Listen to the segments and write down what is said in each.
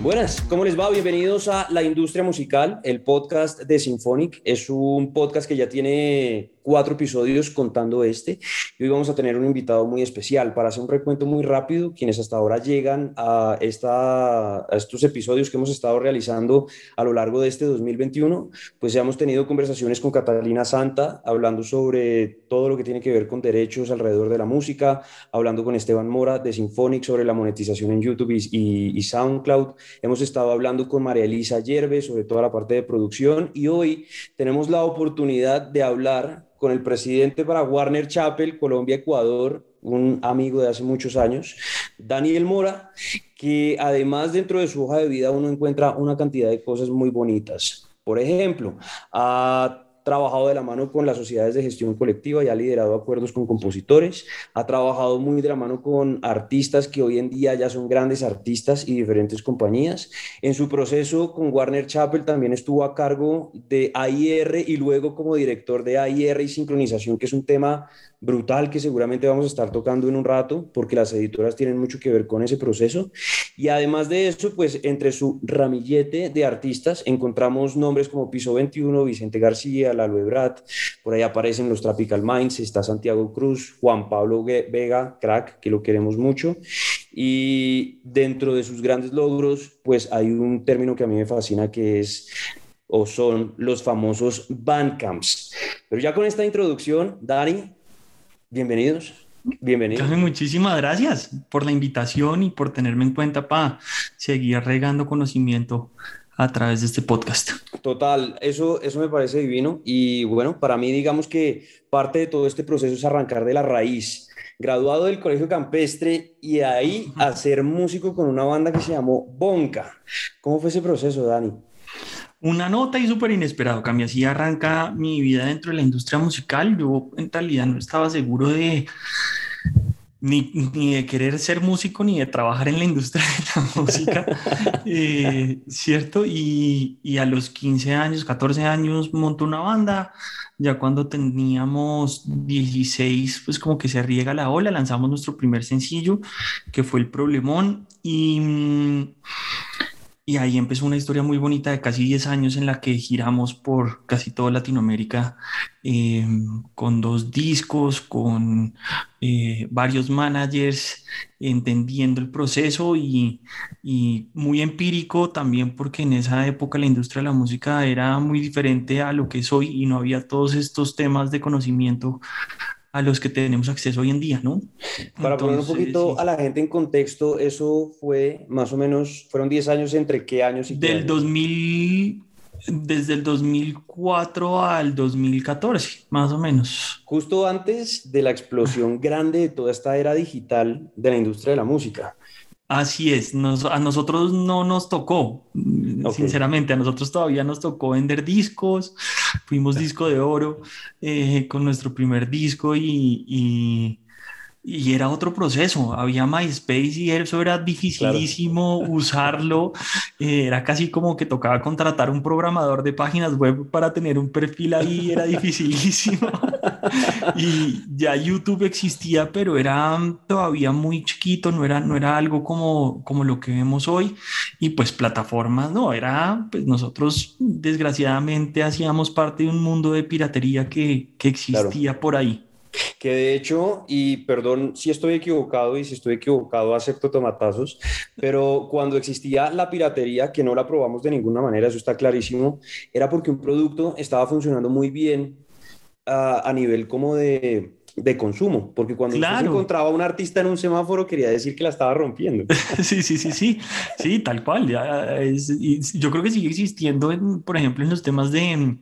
Buenas, ¿cómo les va? Bienvenidos a La Industria Musical, el podcast de Symphonic. Es un podcast que ya tiene cuatro episodios contando este. Y hoy vamos a tener un invitado muy especial para hacer un recuento muy rápido. Quienes hasta ahora llegan a, esta, a estos episodios que hemos estado realizando a lo largo de este 2021, pues ya hemos tenido conversaciones con Catalina Santa hablando sobre todo lo que tiene que ver con derechos alrededor de la música, hablando con Esteban Mora de Symphonic sobre la monetización en YouTube y, y SoundCloud. Hemos estado hablando con María Elisa Yerbe sobre toda la parte de producción y hoy tenemos la oportunidad de hablar con el presidente para Warner Chappell, Colombia, Ecuador, un amigo de hace muchos años, Daniel Mora, que además dentro de su hoja de vida uno encuentra una cantidad de cosas muy bonitas. Por ejemplo, a trabajado de la mano con las sociedades de gestión colectiva y ha liderado acuerdos con compositores, ha trabajado muy de la mano con artistas que hoy en día ya son grandes artistas y diferentes compañías. En su proceso con Warner Chappell también estuvo a cargo de AIR y luego como director de AIR y sincronización, que es un tema brutal que seguramente vamos a estar tocando en un rato porque las editoras tienen mucho que ver con ese proceso. Y además de eso, pues entre su ramillete de artistas encontramos nombres como Piso 21, Vicente García, Lalo Ebrat, por ahí aparecen los Tropical Minds, está Santiago Cruz, Juan Pablo Vega, crack, que lo queremos mucho. Y dentro de sus grandes logros, pues hay un término que a mí me fascina que es o son los famosos bandcamps. Pero ya con esta introducción, Dani, Bienvenidos. Bienvenidos. muchísimas gracias por la invitación y por tenerme en cuenta para seguir regando conocimiento a través de este podcast. Total, eso, eso me parece divino y bueno, para mí digamos que parte de todo este proceso es arrancar de la raíz. Graduado del Colegio Campestre y ahí a ser músico con una banda que se llamó Bonca. ¿Cómo fue ese proceso, Dani? Una nota y súper inesperado, cambia así arranca mi vida dentro de la industria musical. Yo en realidad no estaba seguro de ni, ni de querer ser músico ni de trabajar en la industria de la música, eh, ¿cierto? Y, y, a los 15 años, 14 años monto una banda, ya cuando teníamos 16, pues como que se riega la ola, lanzamos nuestro primer sencillo, que fue El Problemón, y... Y ahí empezó una historia muy bonita de casi 10 años en la que giramos por casi toda Latinoamérica eh, con dos discos, con eh, varios managers, entendiendo el proceso y, y, muy empírico también porque en esa época la industria de la música era muy diferente a lo que es hoy y no había todos estos temas de conocimiento a los que tenemos acceso hoy en día, ¿no? Para poner un poquito a la gente en contexto, eso fue más o menos, fueron 10 años entre qué años y qué Del 2000, desde el 2004 al 2014, más o menos. Justo antes de la explosión grande de toda esta era digital de la industria de la música. Así es, a nosotros no nos tocó, sinceramente, a nosotros todavía nos tocó vender discos, fuimos disco de oro eh, con nuestro primer disco y, y era otro proceso, había MySpace y eso era dificilísimo usarlo, eh, era casi como que tocaba contratar un programador de páginas web para tener un perfil ahí, era dificilísimo. y ya YouTube existía, pero era todavía muy chiquito, no era, no era algo como, como lo que vemos hoy. Y pues plataformas, no, era, pues nosotros desgraciadamente hacíamos parte de un mundo de piratería que, que existía por ahí. Que de hecho, y perdón si estoy equivocado y si estoy equivocado acepto tomatazos, pero cuando existía la piratería, que no la probamos de ninguna manera, eso está clarísimo, era porque un producto estaba funcionando muy bien a, a nivel como de, de consumo, porque cuando se encontraba un artista en un semáforo quería decir que la estaba rompiendo. Sí, sí, sí, sí, sí, tal cual. Ya yo creo que sigue existiendo, en, por ejemplo, en los temas de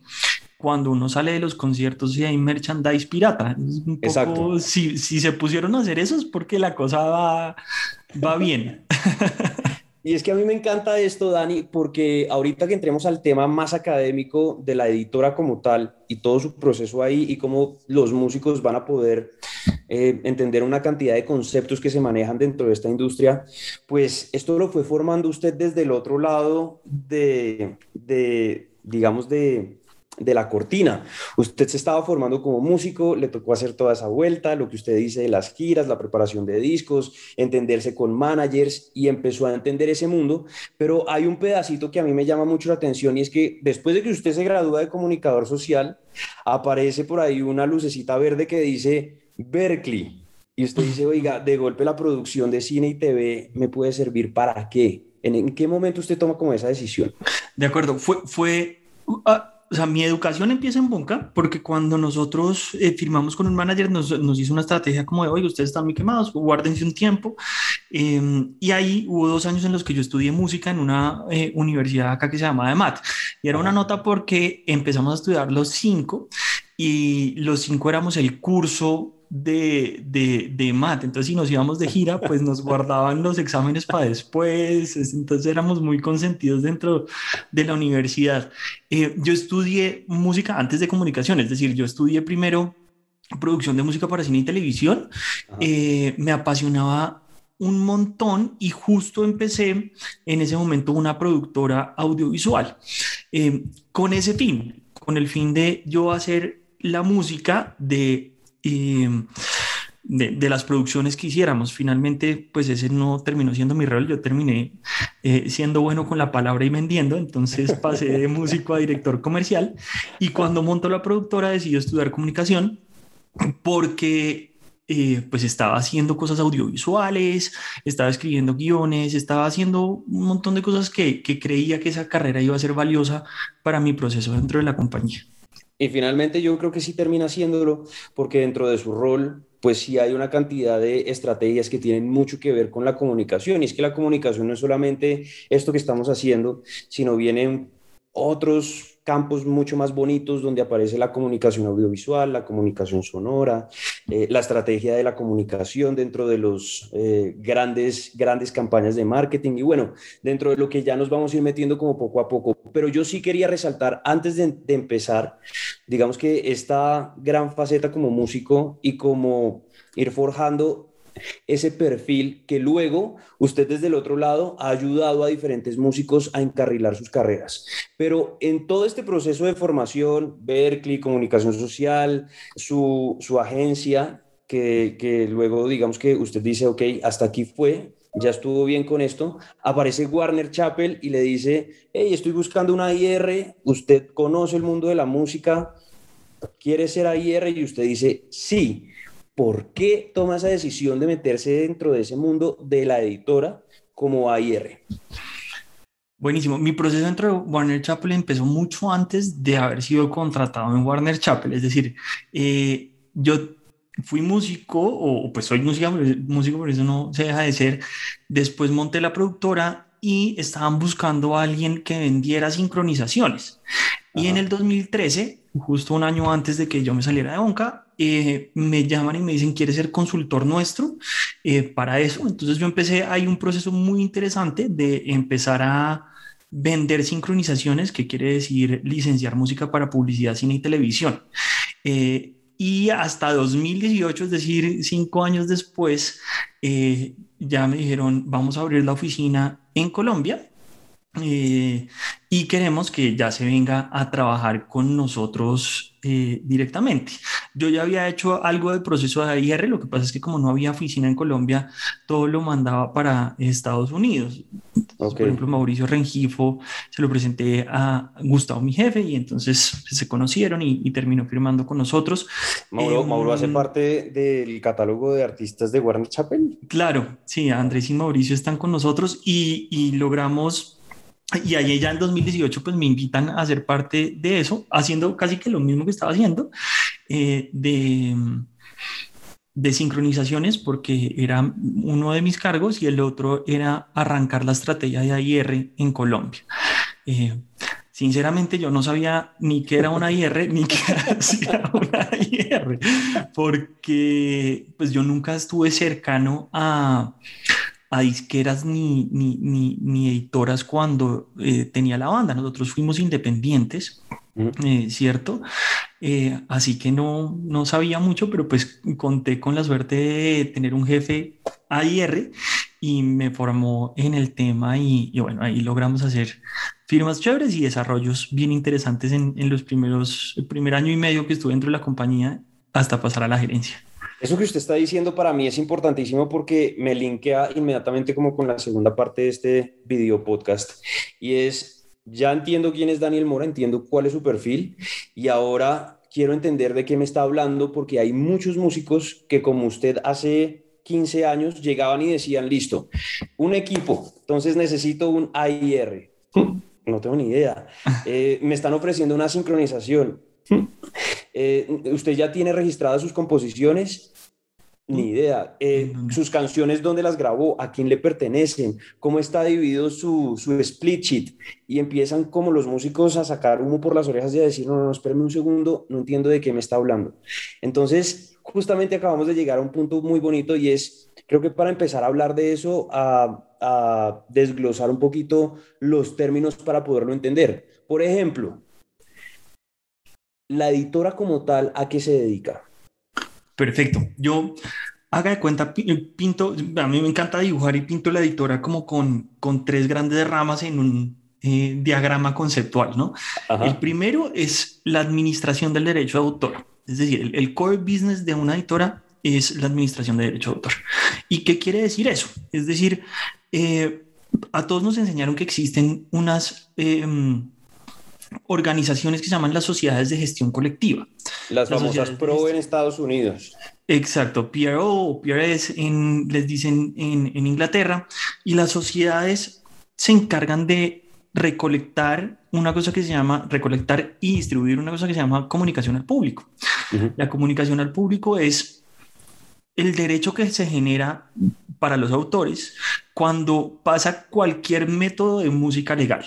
cuando uno sale de los conciertos y hay merchandise pirata. Exacto. Si, si, se pusieron a hacer eso es porque la cosa va, va bien. Y es que a mí me encanta esto, Dani, porque ahorita que entremos al tema más académico de la editora como tal y todo su proceso ahí y cómo los músicos van a poder eh, entender una cantidad de conceptos que se manejan dentro de esta industria, pues esto lo fue formando usted desde el otro lado de, de digamos, de, de la cortina. Usted se estaba formando como músico, le tocó hacer toda esa vuelta, lo que usted dice de las giras, la preparación de discos, entenderse con managers y empezó a entender ese mundo. Pero hay un pedacito que a mí me llama mucho la atención y es que después de que usted se gradúa de comunicador social, aparece por ahí una lucecita verde que dice Berkeley. Y usted dice, oiga, de golpe la producción de cine y TV me puede servir para qué? ¿En, qué momento usted toma como esa decisión? De acuerdo, fue, fue ah, o sea, mi educación empieza en Bonca porque cuando nosotros eh, firmamos con un manager nos, nos, hizo una estrategia como de, oye, ustedes están muy quemados, guárdense un tiempo. Em, y ahí hubo dos años en los que yo estudié música en una eh, universidad acá que se llama EMAT. Y era una nota porque empezamos a estudiar los cinco y los cinco éramos el curso de, de, de mat. Entonces, si nos íbamos de gira, pues nos guardaban los exámenes para después. Entonces, éramos muy consentidos dentro de la universidad. Eh, yo estudié música antes de comunicación, es decir, yo estudié primero producción de música para cine y televisión. Eh, me apasionaba un montón y justo empecé en ese momento una productora audiovisual eh, con ese fin, con el fin de yo hacer la música de y de, las producciones que hiciéramos. Finalmente, pues ese no terminó siendo mi rol, yo terminé eh, siendo bueno con la palabra y vendiendo, entonces pasé de músico a director comercial y cuando montó la productora decidí estudiar comunicación porque eh, pues estaba haciendo cosas audiovisuales, estaba escribiendo guiones, estaba haciendo un montón de cosas que, que creía que esa carrera iba a ser valiosa para mi proceso dentro de la compañía. Y finalmente yo creo que sí termina haciéndolo porque dentro de su rol, pues sí hay una cantidad de estrategias que tienen mucho que ver con la comunicación. Y es que la comunicación no es solamente esto que estamos haciendo, sino vienen otros campos mucho más bonitos donde aparece la comunicación audiovisual, la comunicación sonora, eh, la estrategia de la comunicación dentro de los eh, grandes, grandes campañas de marketing y bueno, dentro de lo que ya nos vamos a ir metiendo como poco a poco. Pero yo sí quería resaltar antes de, de empezar, digamos que esta gran faceta como músico y como ir forjando ese perfil que luego usted desde el otro lado ha ayudado a diferentes músicos a encarrilar sus carreras. Pero en todo este proceso de formación, Berkeley, comunicación social, su, agencia, que, que luego digamos que usted dice, ok, hasta aquí fue, ya estuvo bien con esto, aparece Warner Chappell y le dice, hey, estoy buscando una IR, usted conoce el mundo de la música, quiere ser IR y usted dice, sí. ¿Por qué toma esa decisión de meterse dentro de ese mundo de la editora como AIR? Buenísimo. Mi proceso dentro de Warner Chappell empezó mucho antes de haber sido contratado en Warner Chappell. Es decir, eh, yo fui músico, o pues soy música, músico, por eso no se deja de ser. Después monté la productora y estaban buscando a alguien que vendiera sincronizaciones. Y en el 2013, justo un año antes de que yo me saliera de Onca, eh, me llaman y me dicen, ¿quieres ser consultor nuestro eh, para eso? Entonces yo empecé, hay un proceso muy interesante de empezar a vender sincronizaciones, que quiere decir licenciar música para publicidad, cine y televisión. Eh, y hasta 2018, es decir, cinco años después, ya me dijeron, vamos a abrir la oficina en Colombia y queremos que ya se venga a trabajar con nosotros directamente. Yo ya había hecho algo de proceso de IR, lo que pasa es que como no había oficina en Colombia, todo lo mandaba para Estados Unidos. Por ejemplo, Mauricio Rengifo se lo presenté a Gustavo, mi jefe, y entonces se conocieron y, terminó firmando con nosotros. Mauro, Mauro hace em, parte del catálogo de artistas de Warner Chappell. Claro, sí, Andrés y Mauricio están con nosotros y, y logramos y ahí ya en 2018 pues me invitan a ser parte de eso, haciendo casi que lo mismo que estaba haciendo, eh, de, de sincronizaciones, porque era uno de mis cargos y el otro era arrancar la estrategia de AIR en Colombia. Eh, sinceramente yo no sabía ni qué era una IR ni qué era una IR, porque pues yo nunca estuve cercano a a disqueras ni, ni, ni, ni editoras cuando eh, tenía la banda. Nosotros fuimos independientes, eh, ¿cierto? Eh, así que no, no sabía mucho, pero pues conté con la suerte de tener un jefe AIR y me formó en el tema y, bueno, ahí logramos hacer firmas chéveres y desarrollos bien interesantes en, en los primeros, el primer año y medio que estuve dentro de la compañía hasta pasar a la gerencia. Eso que usted está diciendo para mí es importantísimo porque me linkea inmediatamente como con la segunda parte de este video podcast y es, ya entiendo quién es Daniel Mora, entiendo cuál es su perfil y ahora quiero entender de qué me está hablando porque hay muchos músicos que como usted hace 15 años llegaban y decían, listo, un equipo, entonces necesito un AIR. No tengo ni idea. Eh, me están ofreciendo una sincronización. Eh, ¿Usted ya tiene registradas sus composiciones? Ni idea. Eh, sus canciones, ¿dónde las grabó? ¿A quién le pertenecen? ¿Cómo está dividido su, su, split sheet? Y empiezan como los músicos a sacar humo por las orejas y a decir, no, no, no, espérame un segundo, no entiendo de qué me está hablando. Entonces, justamente acabamos de llegar a un punto muy bonito y es, creo que para empezar a hablar de eso, a, a desglosar un poquito los términos para poderlo entender. Por ejemplo, la editora como tal, ¿a qué se dedica? Perfecto. Yo haga de cuenta, pinto, a mí me encanta dibujar y pinto la editora como con, con tres grandes ramas en un eh, diagrama conceptual, ¿no? El primero es la administración del derecho de autor, es decir, el, core business de una editora es la administración de derecho de autor. ¿Y qué quiere decir eso? Es decir, eh, a todos nos enseñaron que existen unas... Eh, organizaciones que se llaman las sociedades de gestión colectiva. Las, famosas PRO en Estados Unidos. Exacto, PRO o PRS en, les dicen en, en Inglaterra, y las sociedades se encargan de recolectar una cosa que se llama recolectar y distribuir una cosa que se llama comunicación al público. La comunicación al público es el derecho que se genera para los autores cuando pasa cualquier método de música legal.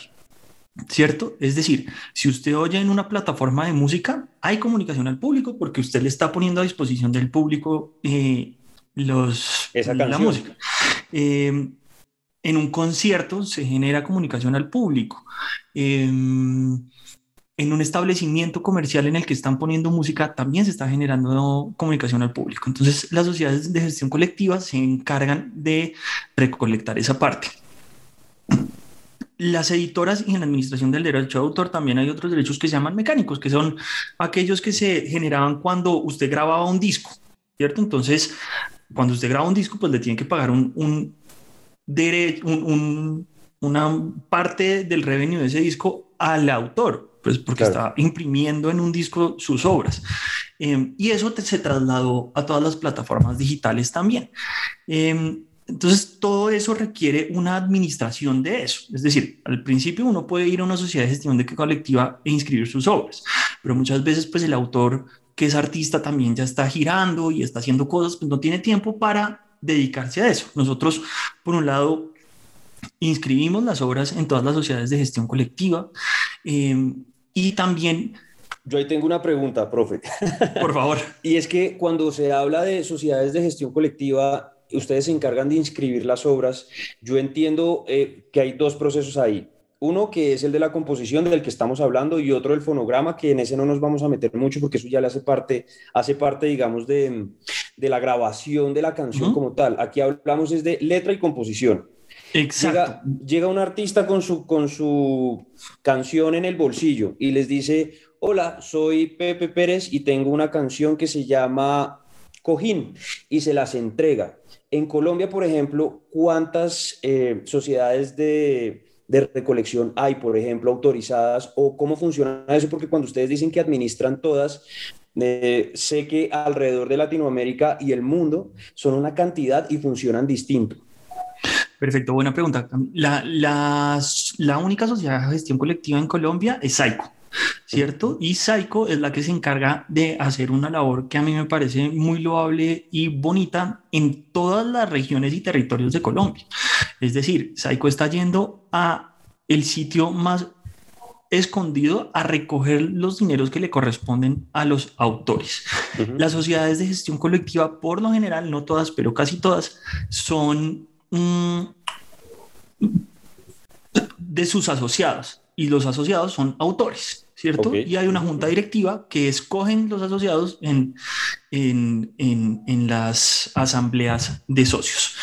¿Cierto? Es decir, si usted oye en una plataforma de música, hay comunicación al público porque usted le está poniendo a disposición del público eh, los, la música. Eh, en un concierto se genera comunicación al público. Em, en un establecimiento comercial en el que están poniendo música también se está generando comunicación al público. Entonces, las sociedades de gestión colectiva se encargan de recolectar esa parte las editoras y en la administración del derecho de autor también hay otros derechos que se llaman mecánicos, que son aquellos que se generaban cuando usted grababa un disco, ¿cierto? Entonces, cuando usted graba un disco, pues le tiene que pagar un, un derecho, un, una parte del revenue de ese disco al autor, pues porque está imprimiendo en un disco sus obras. Eh, y eso se trasladó a todas las plataformas digitales también. Eh, entonces, todo eso requiere una administración de eso. Es decir, al principio uno puede ir a una sociedad de gestión de colectiva e inscribir sus obras, pero muchas veces pues el autor que es artista también ya está girando y está haciendo cosas, pues no tiene tiempo para dedicarse a eso. Nosotros, por un lado, inscribimos las obras en todas las sociedades de gestión colectiva eh, y también... Yo ahí tengo una pregunta, profe. Por favor. y es que cuando se habla de sociedades de gestión colectiva, ustedes se encargan de inscribir las obras. Yo entiendo eh, que hay dos procesos ahí. Uno que es el de la composición del que estamos hablando y otro el fonograma, que en ese no nos vamos a meter mucho porque eso ya le hace parte, hace parte digamos, de, de la grabación de la canción como tal. Aquí hablamos es de letra y composición. Exacto. Llega, llega, un artista con su, con su canción en el bolsillo y les dice, hola, soy Pepe Pérez y tengo una canción que se llama Cojín y se las entrega. En Colombia, por ejemplo, ¿cuántas eh, sociedades de, recolección hay, por ejemplo, autorizadas o cómo funciona eso? Porque cuando ustedes dicen que administran todas, eh, sé que alrededor de Latinoamérica y el mundo son una cantidad y funcionan distinto. Perfecto, buena pregunta. La, la única sociedad de gestión colectiva en Colombia es SAICO. ¿Cierto? Y Saico es la que se encarga de hacer una labor que a mí me parece muy loable y bonita en todas las regiones y territorios de Colombia. Es decir, Saico está yendo a el sitio más escondido a recoger los dineros que le corresponden a los autores. Las sociedades de gestión colectiva, por lo general, no todas, pero casi todas, son mm, de sus asociados. y los asociados son autores, ¿cierto? Y hay una junta directiva que escogen los asociados en, en, en, las asambleas de socios.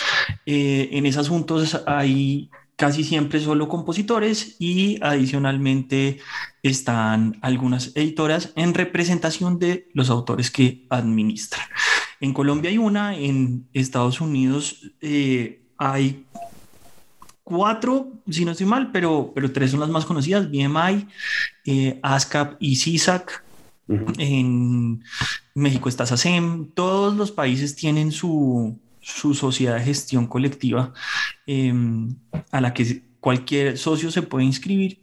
Eh, en esas juntas hay casi siempre solo compositores y adicionalmente están algunas editoras en representación de los autores que administran. En Colombia hay una, en Estados Unidos eh, hay cuatro, si no estoy mal, pero, pero tres son las más conocidas, BMI, eh, ASCAP y CISAC. En México está SACEM, todos los países tienen su, su sociedad de gestión colectiva em, a la que cualquier socio se puede inscribir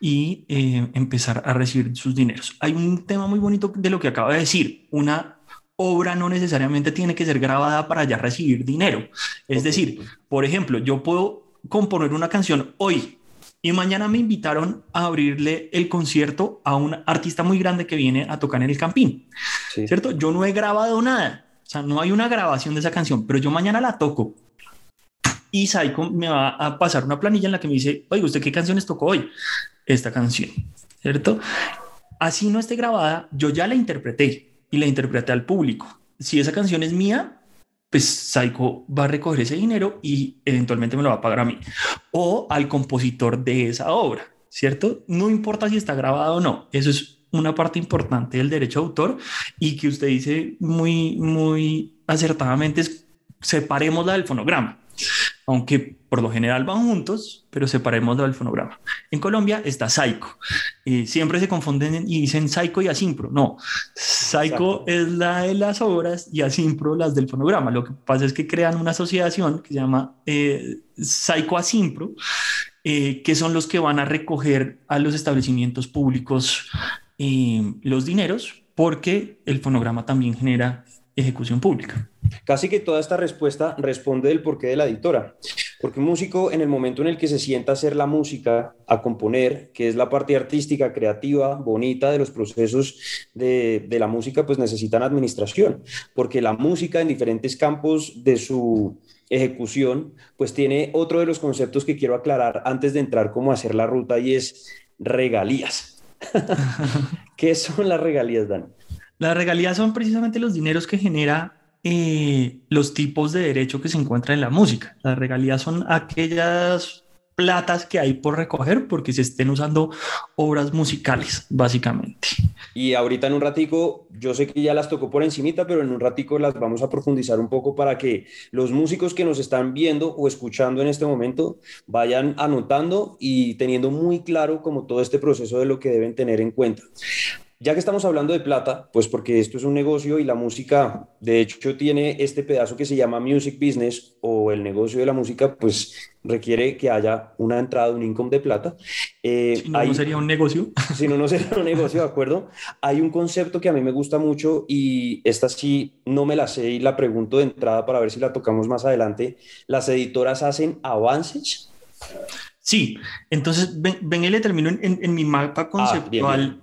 y eh, empezar a recibir sus dineros. Hay un tema muy bonito de lo que acaba de decir, una obra no necesariamente tiene que ser grabada para ya recibir dinero. Es decir, por ejemplo, yo puedo componer una canción hoy y mañana me invitaron a abrirle el concierto a un artista muy grande que viene a tocar en el Campín. ¿Cierto? Yo no he grabado nada, o sea, no hay una grabación de esa canción, pero yo mañana la toco. Y Saiko me va a pasar una planilla en la que me dice, oye, ¿usted qué canciones tocó hoy? Esta canción, ¿cierto? Así no esté grabada, yo ya la interpreté y la interpreté al público. Si esa canción es mía, pues Saiko va a recoger ese dinero y eventualmente me lo va a pagar a mí o al compositor de esa obra, ¿cierto? No importa si está grabado o no, eso es una parte importante del derecho de autor y que usted dice muy, muy acertadamente es separemos la del fonograma aunque por lo general van juntos, pero separemos del fonograma. En Colombia está Saico. y siempre se confunden y dicen Saico y Asimpro. No, Saico es la de las obras y Asimpro las del fonograma. Lo que pasa es que crean una asociación que se llama eh, Saico Asimpro, eh, que son los que van a recoger a los establecimientos públicos eh, los dineros, porque el fonograma también genera ejecución pública. Casi que toda esta respuesta responde del porqué de la editora. Porque un músico en el momento en el que se sienta a hacer la música, a componer, que es la parte artística, creativa, bonita de los procesos de, de la música, pues necesitan administración. Porque la música en diferentes campos de su ejecución, pues tiene otro de los conceptos que quiero aclarar antes de entrar como a hacer la ruta y es regalías. ¿Qué son las regalías, Dan? Las regalías son precisamente los dineros que genera eh, los tipos de derecho que se encuentran en la música. Las regalías son aquellas platas que hay por recoger porque se estén usando obras musicales, básicamente. Y ahorita en un ratico, yo sé que ya las tocó por encimita, pero en un ratico las vamos a profundizar un poco para que los músicos que nos están viendo o escuchando en este momento vayan anotando y teniendo muy claro como todo este proceso de lo que deben tener en cuenta. Ya que estamos hablando de plata, pues porque esto es un negocio y la música, de hecho, tiene este pedazo que se llama music business o el negocio de la música, pues requiere que haya una entrada, un income de plata. Eh, si no, no sería un negocio. Si no, no sería un negocio, de acuerdo. Hay un concepto que a mí me gusta mucho y esta sí no me la sé y la pregunto de entrada para ver si la tocamos más adelante. ¿Las editoras hacen avances? Sí, entonces ven, ven le termino en, mi mapa ah, conceptual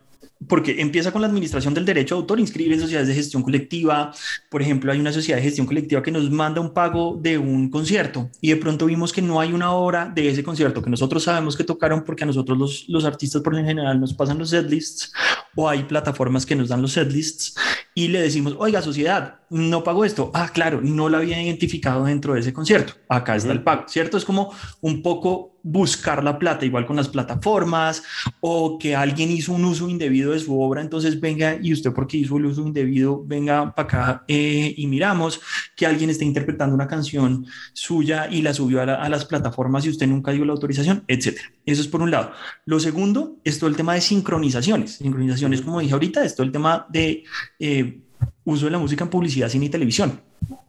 porque empieza con la administración del derecho de autor, inscribir en sociedades de gestión colectiva. Por ejemplo, hay una sociedad de gestión colectiva que nos manda un pago de un concierto y de pronto vimos que no hay una hora de ese concierto que nosotros sabemos que tocaron porque a nosotros los, los artistas por lo general nos pasan los setlists o hay plataformas que nos dan los setlists y le decimos, oiga, sociedad, no pago esto. Ah, claro, no lo había identificado dentro de ese concierto. Acá está el pago, ¿cierto? Es como un poco buscar la plata, igual con las plataformas, o que alguien hizo un uso indebido de su obra, entonces venga y usted porque hizo el uso indebido, venga para acá eh, y miramos que alguien está interpretando una canción suya y la subió a, las plataformas y usted nunca dio la autorización, etcétera. Eso es por un lado. Lo segundo es todo el tema de sincronizaciones. Sincronizaciones, como dije ahorita, es todo el tema de eh, uso de la música en publicidad, cine y televisión.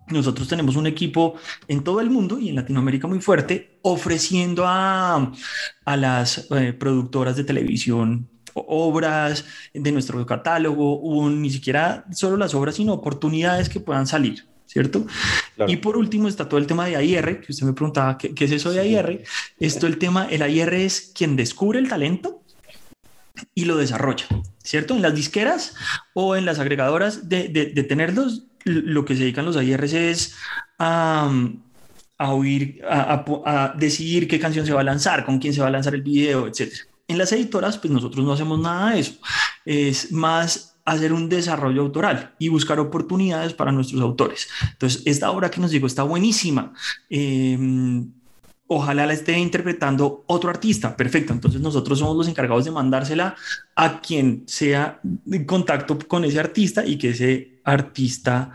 Nosotros tenemos un equipo en todo el mundo y en Latinoamérica muy fuerte ofreciendo a, a las eh, productoras de televisión obras de nuestro catálogo, o ni siquiera solo las obras, sino oportunidades que puedan salir. ¿Cierto? Y por último está todo el tema de AIR, que usted me preguntaba qué, qué es eso de AIR. Esto, el tema, el AIR es quien descubre el talento y lo desarrolla, ¿cierto? En las disqueras o en las agregadoras de, de, de tenerlos lo que se dedican los AIRs es a, a oír, a, decidir qué canción se va a lanzar, con quién se va a lanzar el video, etc. en las editoras, pues nosotros no hacemos nada de eso. Es más hacer un desarrollo autoral y buscar oportunidades para nuestros autores. Entonces, esta obra que nos digo está buenísima. Eh, ojalá la esté interpretando otro artista. Perfecto. Entonces nosotros somos los encargados de mandársela a quien sea en contacto con ese artista y que ese artista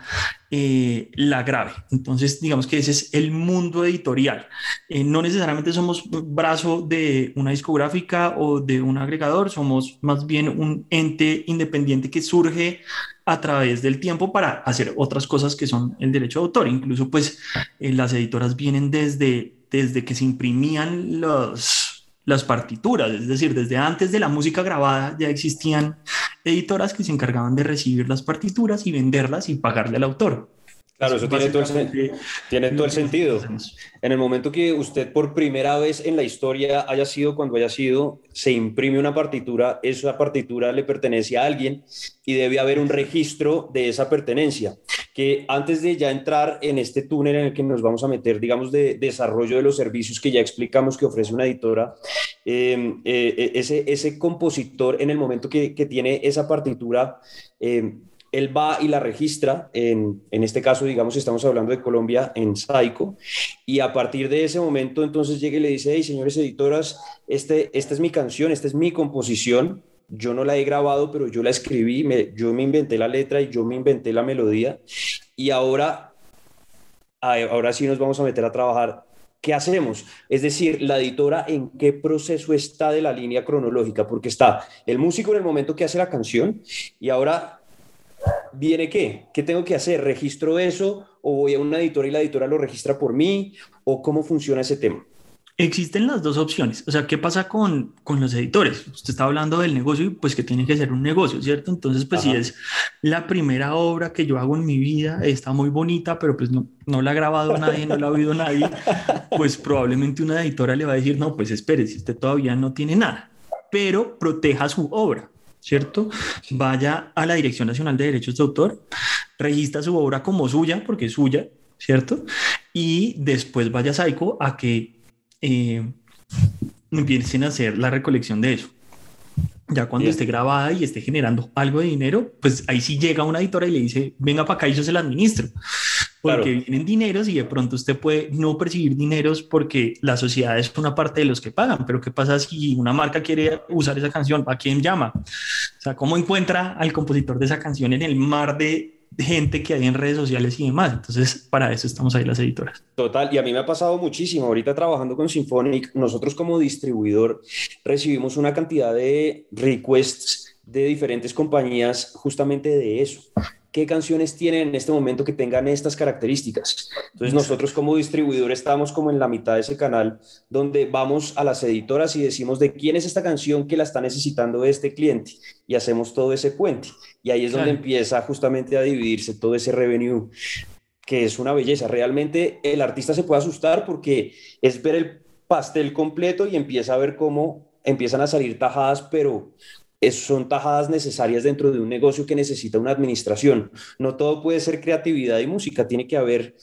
eh, la grabe. Entonces, digamos que ese es el mundo editorial. Eh, no necesariamente somos brazo de una discográfica o de un agregador, somos más bien un ente independiente que surge a través del tiempo para hacer otras cosas que son el derecho de autor. Incluso, pues, eh, las editoras vienen desde desde que se imprimían los, las partituras, es decir, desde antes de la música grabada ya existían editoras que se encargaban de recibir las partituras y venderlas y pagarle al autor. Claro, eso tiene todo, el, tiene todo el sentido. En el momento que usted por primera vez en la historia haya sido cuando haya sido, se imprime una partitura, esa partitura le pertenece a alguien y debe haber un registro de esa pertenencia. Que antes de ya entrar en este túnel en el que nos vamos a meter, digamos, de desarrollo de los servicios que ya explicamos que ofrece una editora, eh, eh, ese, ese compositor en el momento que, que tiene esa partitura, eh, él va y la registra, en, en, este caso, digamos, estamos hablando de Colombia, en Saico, y a partir de ese momento entonces llega y le dice, hey, señores editoras, este, esta es mi canción, esta es mi composición, yo no la he grabado, pero yo la escribí, me, yo me inventé la letra y yo me inventé la melodía, y ahora, ahora sí nos vamos a meter a trabajar. ¿Qué hacemos? Es decir, la editora en qué proceso está de la línea cronológica, porque está el músico en el momento que hace la canción y ahora ¿viene qué? ¿Qué tengo que hacer? ¿Registro eso o voy a una editora y la editora lo registra por mí? ¿O cómo funciona ese tema? Existen las dos opciones. O sea, ¿qué pasa con, con los editores? Usted está hablando del negocio y pues que tiene que ser un negocio, ¿cierto? Entonces, pues Ajá. si es la primera obra que yo hago en mi vida, está muy bonita, pero pues no, no la ha grabado nadie, no la ha oído nadie, pues probablemente una editora le va a decir, no, pues espere, si usted todavía no tiene nada, pero proteja su obra. ¿cierto? Vaya a la Dirección Nacional de Derechos de Autor, registra su obra como suya, porque es suya, ¿cierto? Y después vaya a Saico a que eh, empiecen a hacer la recolección de eso. Ya cuando Bien. esté grabada y esté generando algo de dinero, pues ahí sí llega una editora y le dice, venga para acá y yo se la administro. Porque claro. vienen dineros y de pronto usted puede no percibir dineros porque la sociedad es una parte de los que pagan. Pero ¿qué pasa si una marca quiere usar esa canción? ¿A quién llama? O sea, ¿cómo encuentra al compositor de esa canción en el mar de gente que hay en redes sociales y demás. Entonces, para eso estamos ahí las editoras. Total, y a mí me ha pasado muchísimo. Ahorita trabajando con Symphonic, nosotros como distribuidor recibimos una cantidad de requests de diferentes compañías justamente de eso qué canciones tienen en este momento que tengan estas características. Entonces nosotros como distribuidor estamos como en la mitad de ese canal donde vamos a las editoras y decimos de quién es esta canción que la está necesitando este cliente y hacemos todo ese puente. Y ahí es donde claro. empieza justamente a dividirse todo ese revenue que es una belleza. Realmente el artista se puede asustar porque es ver el pastel completo y empieza a ver cómo empiezan a salir tajadas, pero son tajadas necesarias dentro de un negocio que necesita una administración. No todo puede ser creatividad y música, tiene que haber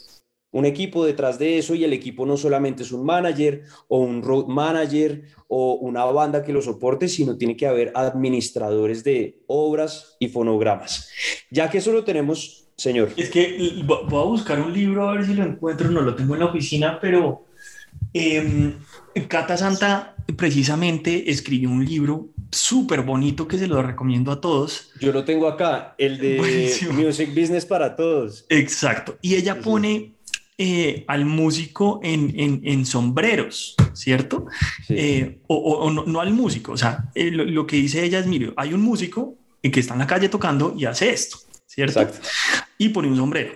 un equipo detrás de eso y el equipo no solamente es un manager o un road manager o una banda que lo soporte, sino tiene que haber administradores de obras y fonogramas. Ya que eso lo tenemos, señor. Es que voy a buscar un libro a ver si lo encuentro, no lo tengo en la oficina, pero eh, Cata Santa precisamente escribió un libro súper bonito que se lo recomiendo a todos. Yo lo tengo acá, el de Buenísimo. Music Business para Todos. Exacto. Y ella pone eh, al músico en, en, en, sombreros, ¿cierto? Sí. Eh, o, o, o no, no, al músico. O sea, eh, lo, lo, que dice ella es, mire, hay un músico que está en la calle tocando y hace esto, ¿cierto? Exacto. Y pone un sombrero.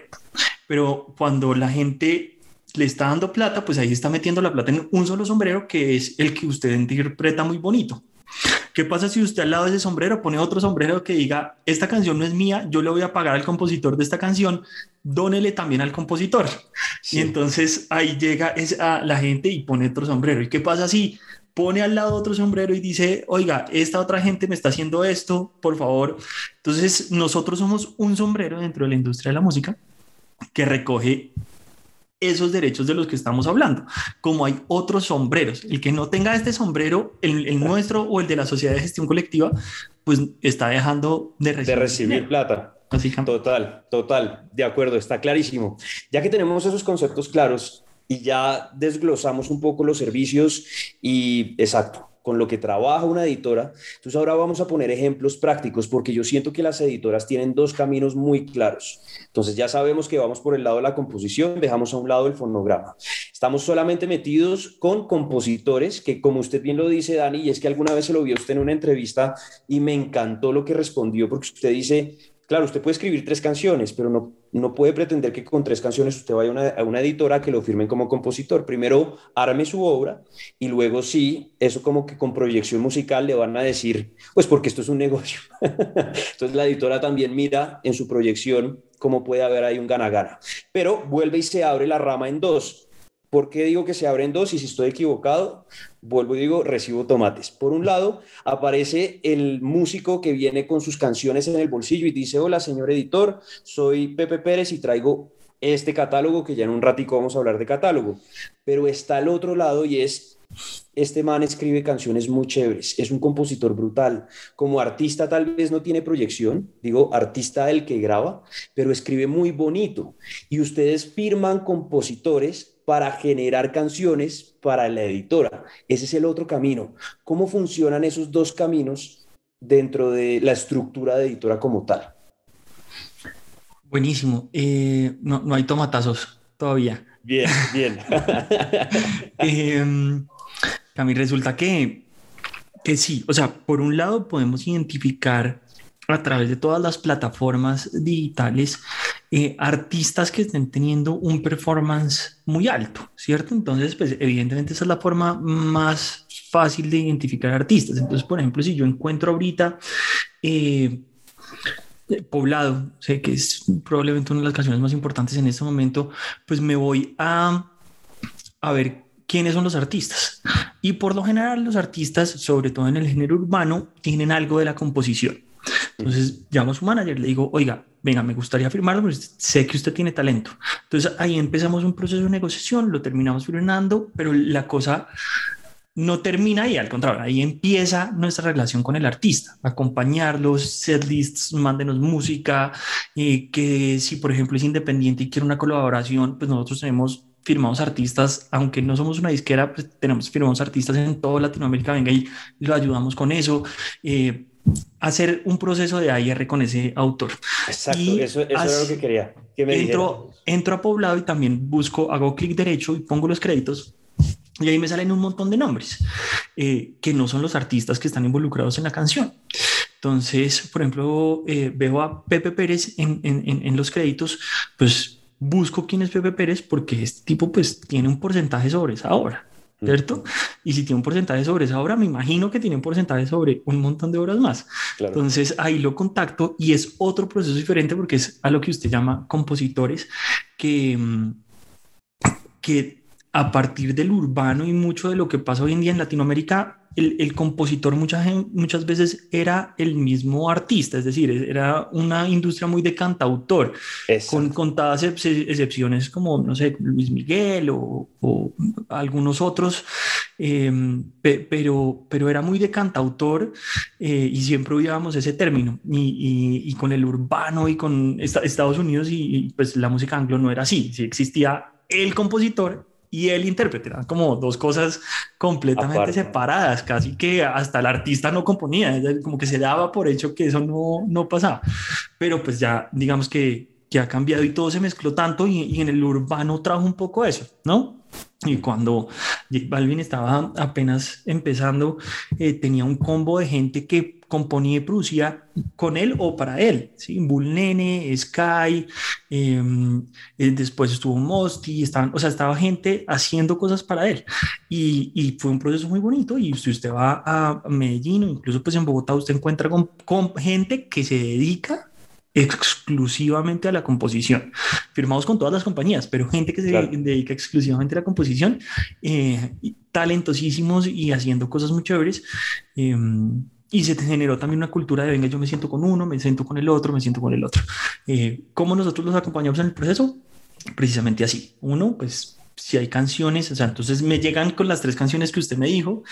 Pero cuando la gente le está dando plata, pues ahí está metiendo la plata en un solo sombrero que es el que usted interpreta muy bonito. ¿Qué pasa si usted al lado de ese sombrero pone otro sombrero que diga, esta canción no es mía, yo le voy a pagar al compositor de esta canción, dónele también al compositor? Sí. Y entonces ahí llega a la gente y pone otro sombrero. ¿Y qué pasa si pone al lado otro sombrero y dice, oiga, esta otra gente me está haciendo esto, por favor? Entonces nosotros somos un sombrero dentro de la industria de la música que recoge esos derechos de los que estamos hablando, como hay otros sombreros. El que no tenga este sombrero, el, nuestro o el de la sociedad de gestión colectiva, pues está dejando de recibir, de recibir plata. Total, total, de acuerdo, está clarísimo. Ya que tenemos esos conceptos claros y ya desglosamos un poco los servicios y exacto, con lo que trabaja una editora. Entonces ahora vamos a poner ejemplos prácticos porque yo siento que las editoras tienen dos caminos muy claros. Entonces ya sabemos que vamos por el lado de la composición, dejamos a un lado el fonograma. Estamos solamente metidos con compositores que como usted bien lo dice, Dani, y es que alguna vez se lo vio usted en una entrevista y me encantó lo que respondió porque usted dice, claro, usted puede escribir tres canciones, pero no no puede pretender que con tres canciones usted vaya a una, editora que lo firmen como compositor. Primero arme su obra y luego sí, eso como que con proyección musical le van a decir, pues porque esto es un negocio. Entonces la editora también mira en su proyección cómo puede haber ahí un gana-gana. Pero vuelve y se abre la rama en dos. ¿Por qué digo que se abren dos? Y si estoy equivocado, vuelvo y digo, recibo tomates. Por un lado, aparece el músico que viene con sus canciones en el bolsillo y dice, hola, señor editor, soy Pepe Pérez y traigo este catálogo, que ya en un ratico vamos a hablar de catálogo. Pero está al otro lado y es, este man escribe canciones muy chéveres, es un compositor brutal. Como artista tal vez no tiene proyección, digo, artista el que graba, pero escribe muy bonito. Y ustedes firman compositores para generar canciones para la editora. Ese es el otro camino. ¿Cómo funcionan esos dos caminos dentro de la estructura de editora como tal? Buenísimo. Eh, no, no, hay tomatazos todavía. Bien, bien. a mí resulta que, que sí, o sea, por un lado podemos identificar a través de todas las plataformas digitales eh, artistas que estén teniendo un performance muy alto, ¿cierto? Entonces, pues evidentemente esa es la forma más fácil de identificar artistas. Entonces, por ejemplo, si yo encuentro ahorita eh, Poblado, sé que es probablemente una de las canciones más importantes en este momento, pues me voy a, a ver quiénes son los artistas. Y por lo general los artistas, sobre todo en el género urbano, tienen algo de la composición. Entonces llamo a su manager, le digo, oiga, venga, me gustaría firmarlo, porque sé que usted tiene talento. Entonces ahí empezamos un proceso de negociación, lo terminamos firmando, pero la cosa no termina ahí, al contrario, ahí empieza nuestra relación con el artista, acompañarlos, setlists, mándenos música, eh, que si por ejemplo es independiente y quiere una colaboración, pues nosotros tenemos firmamos artistas, aunque no somos una disquera, pues tenemos firmamos artistas en toda Latinoamérica, venga y lo ayudamos con eso. Eh, hacer un proceso de AIR con ese autor. Exacto, eso, eso era lo que quería. Que me entro, entro a Poblado y también busco, hago clic derecho y pongo los créditos. Y ahí me salen un montón de nombres eh, que no son los artistas que están involucrados en la canción. Entonces, por ejemplo, eh, veo a Pepe Pérez en, en, en, los créditos, pues busco quién es Pepe Pérez porque este tipo pues tiene un porcentaje sobre esa obra. ¿Cierto? Y si tiene un porcentaje sobre esa obra, me imagino que tiene un porcentaje sobre un montón de obras más. Entonces ahí lo contacto y es otro proceso diferente porque es a lo que usted llama compositores que, mm, que a partir del urbano y mucho de lo que pasa hoy en día en Latinoamérica el, compositor muchas, muchas veces era el mismo artista, es decir, era una industria muy de cantautor, con contadas excepciones como, no sé, Luis Miguel o, algunos otros, em, pero, pero era muy de cantautor eh, y siempre oíamos ese término. Y, y, con el urbano y con Estados Unidos y, pues la música anglo no era así, sí existía el compositor y el intérprete. Eran como dos cosas completamente separadas, casi que hasta el artista no componía, como que se daba por hecho que eso no, no pasaba. Pero pues ya digamos que, que ha cambiado y todo se mezcló tanto y, y en el urbano trajo un poco eso, ¿no? Y cuando J Balvin estaba apenas empezando, eh, tenía un combo de gente que componía y producía con él o para él. ¿sí? Bull Nene, Sky, em, eh, después estuvo Mosty, estaban, o sea, estaba gente haciendo cosas para él. Y, y, fue un proceso muy bonito. Y si usted va a Medellín o incluso pues en Bogotá, usted encuentra con, con gente que se dedica exclusivamente a la composición. Firmamos con todas las compañías, pero gente que se dedica exclusivamente a la composición, eh, talentosísimos y haciendo cosas muy chéveres. Em, y se generó también una cultura de, venga, yo me siento con uno, me siento con el otro, me siento con el otro. Eh, ¿Cómo nosotros los acompañamos en el proceso? precisamente así. Uno, pues si hay canciones, o sea, entonces me llegan con las tres canciones que usted me dijo,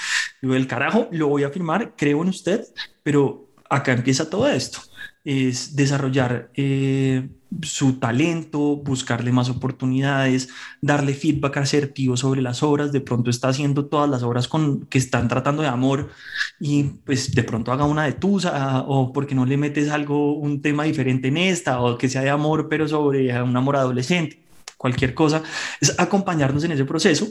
digo, el carajo, lo voy a firmar, creo en usted, pero acá empieza todo esto, es desarrollar eh, su talento, buscarle más oportunidades, darle feedback asertivo sobre las obras, de pronto está haciendo todas las obras con, que están tratando de amor y pues de pronto haga una de tusa o porque no le metes algo, un tema diferente en esta o que sea de amor pero sobre un amor adolescente cualquier cosa, es acompañarnos en ese proceso.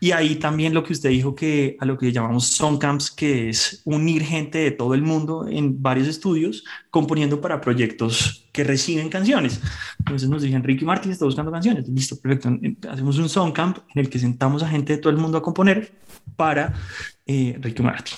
Y ahí también lo que usted dijo que a lo que llamamos song camps, que es unir gente de todo el mundo en varios estudios, componiendo para proyectos que reciben canciones. Entonces nos dicen, Ricky Martin está buscando canciones. Listo, perfecto. Hacemos un song camp en el que sentamos a gente de todo el mundo a componer para eh, Ricky Martin.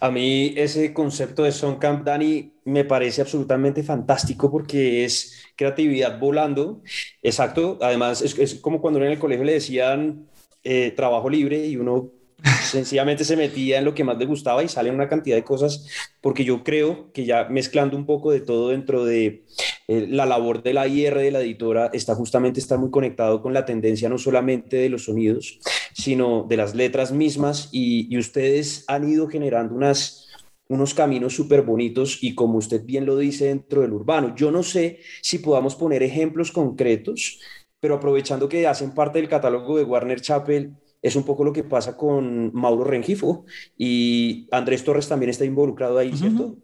A mí ese concepto de Song Camp, Dani, me parece absolutamente fantástico porque es creatividad volando. Exacto. Además, es, como cuando en el colegio le decían eh, trabajo libre y uno sencillamente se metía en lo que más le gustaba y salen una cantidad de cosas, porque yo creo que ya mezclando un poco de todo dentro de eh, la labor de la IR de la editora, está justamente estar muy conectado con la tendencia no solamente de los sonidos, sino de las letras mismas y, y ustedes han ido generando unas unos caminos súper bonitos y como usted bien lo dice dentro del urbano. Yo no sé si podamos poner ejemplos concretos, pero aprovechando que hacen parte del catálogo de Warner Chappell, es un poco lo que pasa con Mauro Rengifo y Andrés Torres también está involucrado ahí, ¿cierto?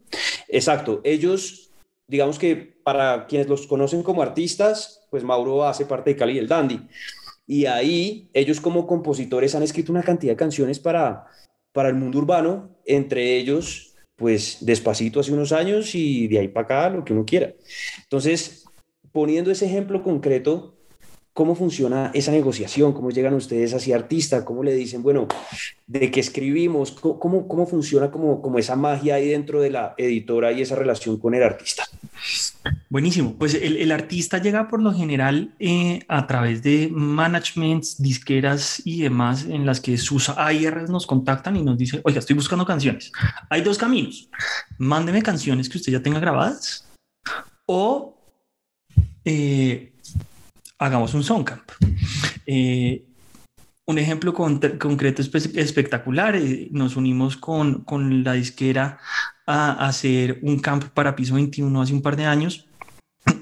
Exacto. Ellos, digamos que para quienes los conocen como artistas, pues Mauro hace parte de Cali el Dandy. Y ahí ellos como compositores han escrito una cantidad de canciones para, para el mundo urbano, entre ellos, pues despacito hace unos años y de ahí para acá lo que uno quiera. Entonces, poniendo ese ejemplo concreto, ¿Cómo funciona esa negociación? ¿Cómo llegan ustedes hacia artista? ¿Cómo le dicen, bueno, de qué escribimos? ¿Cómo, cómo funciona como, como esa magia ahí dentro de la editora y esa relación con el artista? Buenísimo. Pues el, artista llega por lo general eh, a través de managements, disqueras y demás en las que sus AIRs nos contactan y nos dicen, oiga, estoy buscando canciones. Hay dos caminos. Mándeme canciones que usted ya tenga grabadas o... Eh, hagamos un Songcamp. Eh, un ejemplo concreto espectacular, eh, nos unimos con, con, la disquera a hacer un camp para piso 21 hace un par de años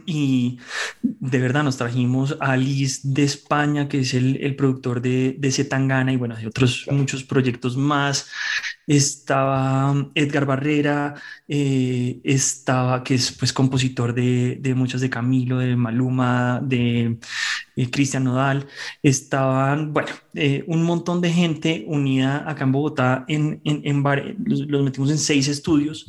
y de verdad nos trajimos a Alice de España, que es el, el productor de, de Zetangana y bueno, hay otros muchos proyectos más. Estaba Edgar Barrera, eh, estaba, que es pues compositor de, de muchos de Camilo, de Maluma, de eh, Cristian Nodal. Estaban, bueno, eh, un montón de gente unida acá en Bogotá, en, en, en los, metimos en seis estudios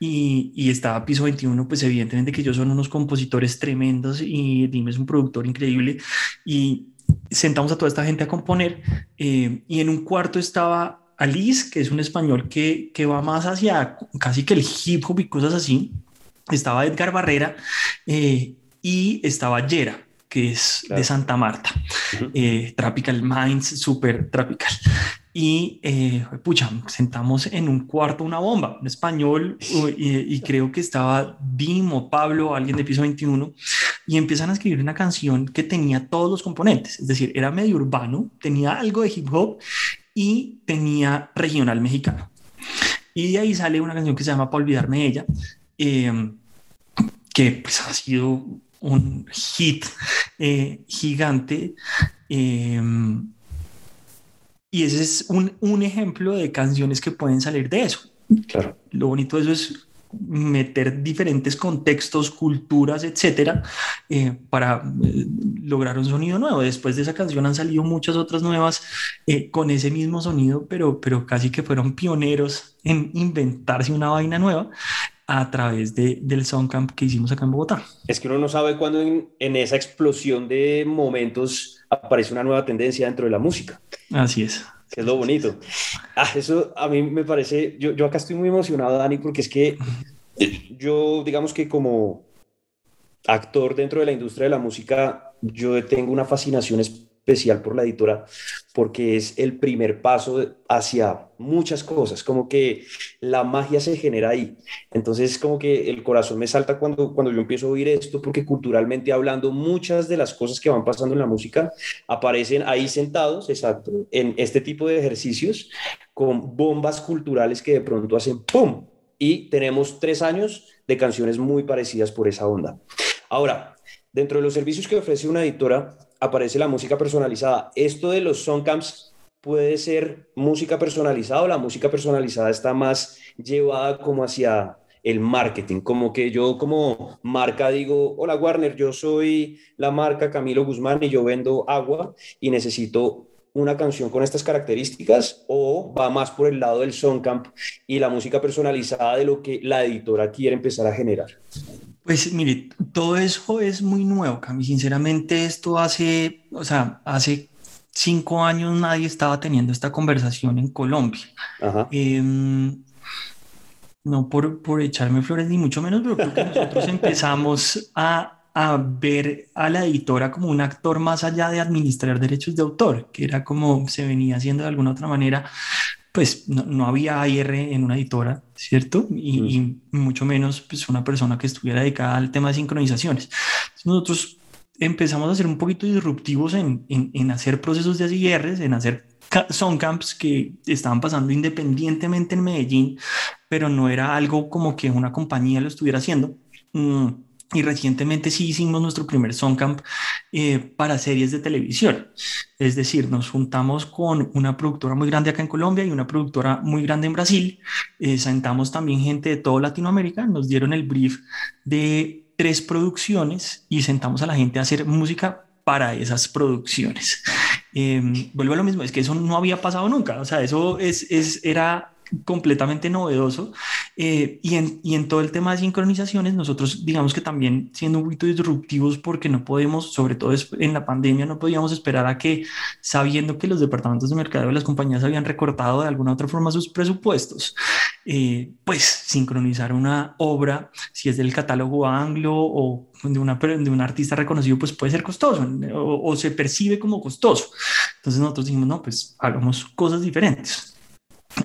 y, y estaba Piso 21, pues evidentemente que ellos son unos compositores tremendos y Dime es un productor increíble y sentamos a toda esta gente a componer y en un cuarto estaba Alice, que es un español que, que va más hacia casi que el hip hop y cosas así. Estaba Edgar Barrera eh, y estaba Yera, que es de Santa Marta. Eh, tropical Minds, súper tropical. Y, eh, pucha, sentamos en un cuarto una bomba, un español, y, creo que estaba Dimo, Pablo, alguien de piso 21, y empiezan a escribir una canción que tenía todos los componentes, es decir, era medio urbano, tenía algo de hip hop y tenía regional mexicano. Y de ahí sale una canción que se llama Para olvidarme de ella, eh, que pues ha sido un hit eh, gigante. Eh, y ese es un, un, ejemplo de canciones que pueden salir de eso. Claro. Lo bonito de eso es meter diferentes contextos, culturas, etcétera, eh, para eh, lograr un sonido nuevo. Después de esa canción han salido muchas otras nuevas eh, con ese mismo sonido, pero, pero casi que fueron pioneros en inventarse una vaina nueva a través de, del Soundcamp que hicimos acá en Bogotá. Es que uno no sabe cuándo en, en esa explosión de momentos aparece una nueva tendencia dentro de la música. Así es que es lo bonito. Ah, eso a mí me parece, yo, yo acá estoy muy emocionado, Dani, porque es que yo, digamos que como actor dentro de la industria de la música, yo tengo una fascinación especial por la editora porque es el primer paso hacia muchas cosas, como que la magia se genera ahí. Entonces, como que el corazón me salta cuando, cuando yo empiezo a oír esto, porque culturalmente hablando, muchas de las cosas que van pasando en la música aparecen ahí sentados, exacto, en este tipo de ejercicios, con bombas culturales que de pronto hacen ¡pum! Y tenemos tres años de canciones muy parecidas por esa onda. Ahora, dentro de los servicios que ofrece una editora, aparece la música personalizada. Esto de los songcamps puede ser música personalizada o la música personalizada está más llevada como hacia el marketing, como que yo como marca digo, hola Warner, yo soy la marca Camilo Guzmán y yo vendo agua y necesito una canción con estas características o va más por el lado del songcamp y la música personalizada de lo que la editora quiere empezar a generar. Pues mire, todo eso es muy nuevo, Cami. Sinceramente, esto hace, o sea, hace cinco años nadie estaba teniendo esta conversación en Colombia. Em, no por, por echarme flores ni mucho menos, pero creo que nosotros empezamos a, a ver a la editora como un actor más allá de administrar derechos de autor, que era como se venía haciendo de alguna otra manera pues no, había AIR en una editora, ¿cierto? Y, mucho menos pues una persona que estuviera dedicada al tema de sincronizaciones. nosotros empezamos a ser un poquito disruptivos en, en, hacer procesos de AIRs, en hacer camps que estaban pasando independientemente en Medellín, pero no era algo como que una compañía lo estuviera haciendo. Mm, y recientemente sí hicimos nuestro primer Songcamp eh, para series de televisión. Es decir, nos juntamos con una productora muy grande acá en Colombia y una productora muy grande en Brasil. Eh, sentamos también gente de toda Latinoamérica. Nos dieron el brief de tres producciones y sentamos a la gente a hacer música para esas producciones. Eh, vuelvo a lo mismo, es que eso no había pasado nunca. O sea, eso es, es, era completamente novedoso. Eh, y, en, todo el tema de sincronizaciones, nosotros digamos que también siendo un poquito disruptivos porque no podemos, sobre todo en la pandemia, no podíamos esperar a que, sabiendo que los departamentos de mercado de las compañías habían recortado de alguna otra forma sus presupuestos, eh, pues sincronizar una obra, si es del catálogo anglo o de un artista reconocido, pues puede ser costoso o, o se percibe como costoso. Entonces nosotros dijimos, no, pues hagamos cosas diferentes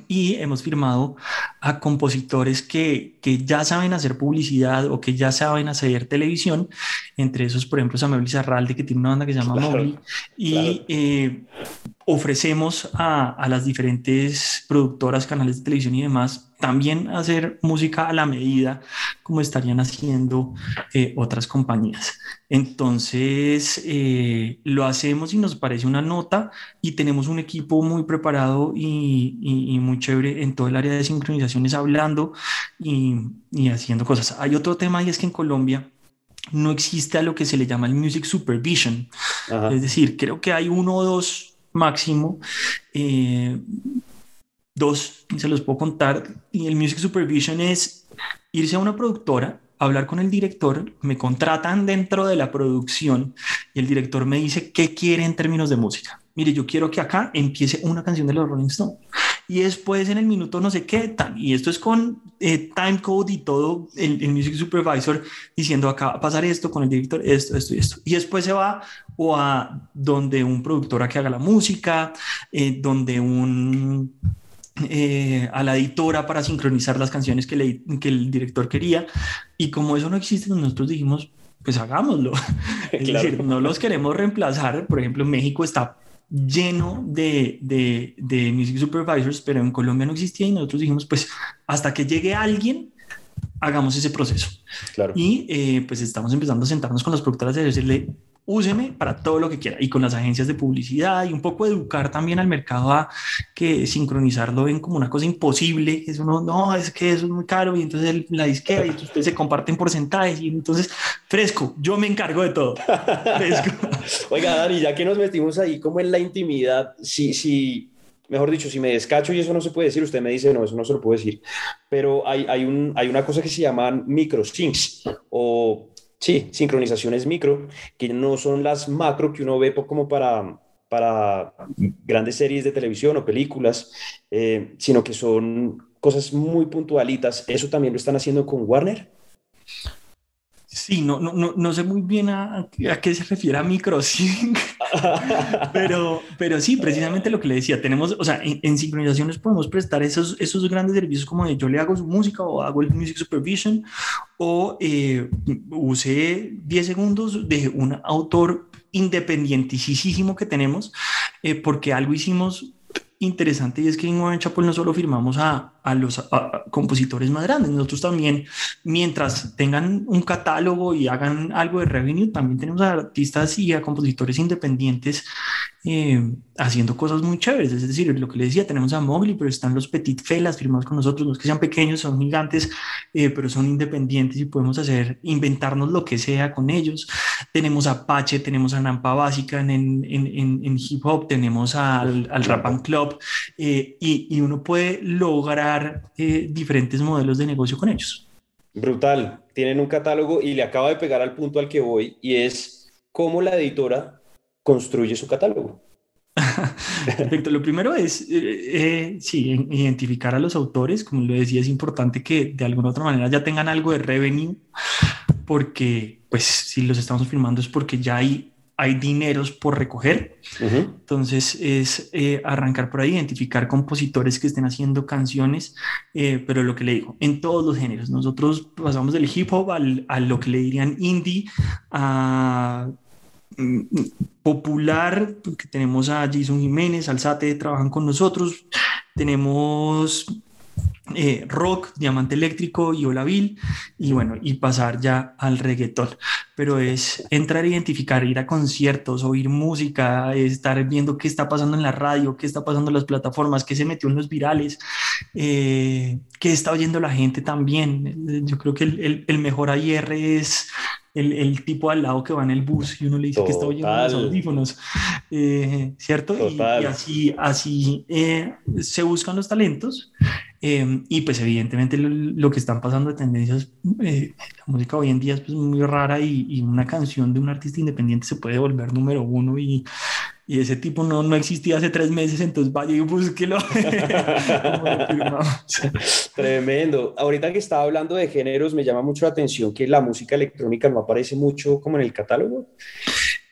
y hemos firmado a compositores que, que, ya saben hacer publicidad o que ya saben hacer televisión, entre esos, por ejemplo, Samuel Lizarralde, que tiene una banda que se llama claro, y eh, ofrecemos a, a, las diferentes productoras, canales de televisión y demás, también hacer música a la medida como estarían haciendo eh, otras compañías. Entonces, eh, lo hacemos y nos parece una nota y tenemos un equipo muy preparado y, y, muy chévere en todo el área de sincronizaciones hablando y, y haciendo cosas. Hay otro tema y es que en Colombia no existe a lo que se le llama el Music Supervision. Es decir, creo que hay uno o dos máximo. Eh, dos, se los puedo contar. Y el Music Supervision es irse a una productora, hablar con el director, me contratan dentro de la producción y el director me dice qué quiere en términos de música. Mire, yo quiero que acá empiece una canción de los Rolling Stones y después en el minuto no sé qué tal. Y esto es con eh, time code y todo, el, music supervisor diciendo acá va a pasar esto con el director, esto, esto y esto. Y después se va o a donde un productora que haga la música, eh, donde un eh, a la editora para sincronizar las canciones que, que, el director quería. Y como eso no existe, nosotros dijimos, pues hagámoslo. Es decir, no los queremos reemplazar. Por ejemplo, México está lleno de, de, de, music supervisors, pero en Colombia no existía y nosotros dijimos, pues hasta que llegue alguien, hagamos ese proceso. Claro. Y eh, pues estamos empezando a sentarnos con las productoras y decirle, úseme para todo lo que quiera y con las agencias de publicidad y un poco educar también al mercado a que sincronizarlo ven como una cosa imposible, es uno, no, es que eso es muy caro y entonces la disquera y ustedes se comparten porcentajes y entonces fresco, yo me encargo de todo. Fresco. Oiga, Dani, ya que nos metimos ahí como en la intimidad, si, si, mejor dicho, si me descacho y eso no se puede decir, usted me dice, no, eso no se lo puedo decir, pero hay, hay, un, hay una cosa que se llaman microsyncs o Sí, sincronizaciones micro, que no son las macro que uno ve como para, para grandes series de televisión o películas, eh, sino que son cosas muy puntualitas. ¿Eso también lo están haciendo con Warner? Sí, no, no, no, no sé muy bien a, a qué se refiere a microsync, pero, pero sí, precisamente lo que le decía, tenemos, o sea, en, sincronizaciones podemos prestar esos, esos grandes servicios como de yo le hago su música o hago el music supervision o eh, usé 10 segundos de un autor independientísimo que tenemos eh, porque algo hicimos interesante y es que en One Chapel no solo firmamos a, a los compositores más grandes, nosotros también, mientras tengan un catálogo y hagan algo de revenue, también tenemos a artistas y a compositores independientes eh, haciendo cosas muy chéveres. Es decir, lo que le decía, tenemos a Mowgli, pero están los Petit Felas firmados con nosotros, los que sean pequeños, son gigantes, eh, pero son independientes y podemos hacer, inventarnos lo que sea con ellos. Tenemos a Apache, tenemos a Nampa Básica en, en, en, en hip hop, tenemos al, al Rap and Club eh, y, y, uno puede lograr diferentes modelos de negocio con ellos. Brutal. Tienen un catálogo y le acaba de pegar al punto al que voy y es cómo la editora construye su catálogo. Perfecto. Lo primero es, eh, eh, sí, identificar a los autores. Como lo decía, es importante que de alguna otra manera ya tengan algo de revenue, porque, pues, si los estamos firmando es porque ya hay, hay dineros por recoger. Entonces, es eh, arrancar por ahí, identificar compositores que estén haciendo canciones, pero lo que le digo, en todos los géneros. Nosotros pasamos del hip hop al, a lo que le dirían indie, a popular, porque tenemos a Jason Jiménez, Alzate, trabajan con nosotros, tenemos eh, rock, diamante eléctrico y Olavil, y bueno, y pasar ya al reggaetón. Pero es entrar a identificar, ir a conciertos, oír música, estar viendo qué está pasando en la radio, qué está pasando en las plataformas, qué se metió en los virales, eh, qué está oyendo la gente también. Yo creo que el, el mejor AIR es el, el, tipo al lado que va en el bus y uno le dice que está oyendo los audífonos, eh, ¿cierto? Y, así, así eh, se buscan los talentos eh, y pues evidentemente lo, que están pasando de tendencias, la música hoy en día es pues, muy rara y, y, una canción de un artista independiente se puede volver número uno y y ese tipo no, no existía hace tres meses, entonces vaya y búsquelo. Tremendo. Ahorita que estaba hablando de géneros, me llama mucho la atención que la música electrónica no aparece mucho como en el catálogo.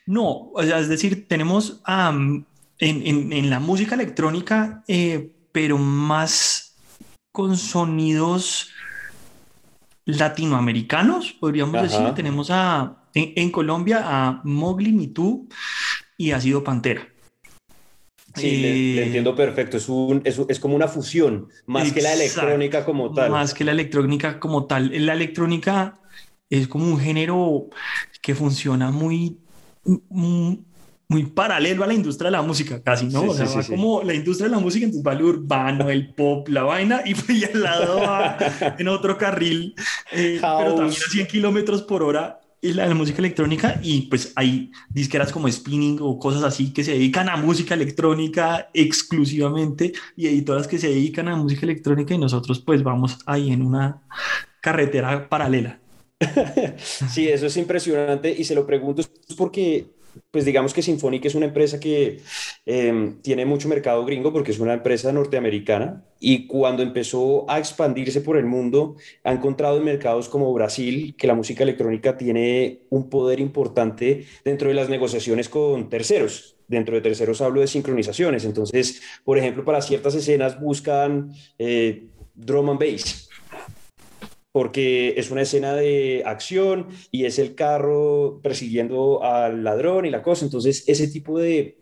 No, o sea, es decir, tenemos en, en, en, la música electrónica, eh, pero más con sonidos latinoamericanos, podríamos decir. Tenemos a, en, en Colombia a Mowgli Mitu y ha sido Pantera. Sí, le, entiendo perfecto. Es, un, es, es, como una fusión, más que la electrónica como tal. Más que la electrónica como tal. La electrónica es como un género que funciona muy, muy, paralelo a la industria de la música, casi, ¿no? o sea, va como la industria de la música, entonces va el urbano, el pop, la vaina, y, y al lado va en otro carril, eh, pero también a 100 kilómetros por hora y la, música electrónica y pues hay disqueras como Spinning o cosas así que se dedican a música electrónica exclusivamente y editoras que se dedican a música electrónica y nosotros pues vamos ahí en una carretera paralela. Sí, eso es impresionante y se lo pregunto porque pues digamos que Symphonic es una empresa que em, tiene mucho mercado gringo porque es una empresa norteamericana y cuando empezó a expandirse por el mundo ha encontrado en mercados como Brasil que la música electrónica tiene un poder importante dentro de las negociaciones con terceros. Dentro de terceros hablo de sincronizaciones. Entonces, por ejemplo, para ciertas escenas buscan eh, drum and bass porque es una escena de acción y es el carro persiguiendo al ladrón y la cosa. Entonces, ese tipo de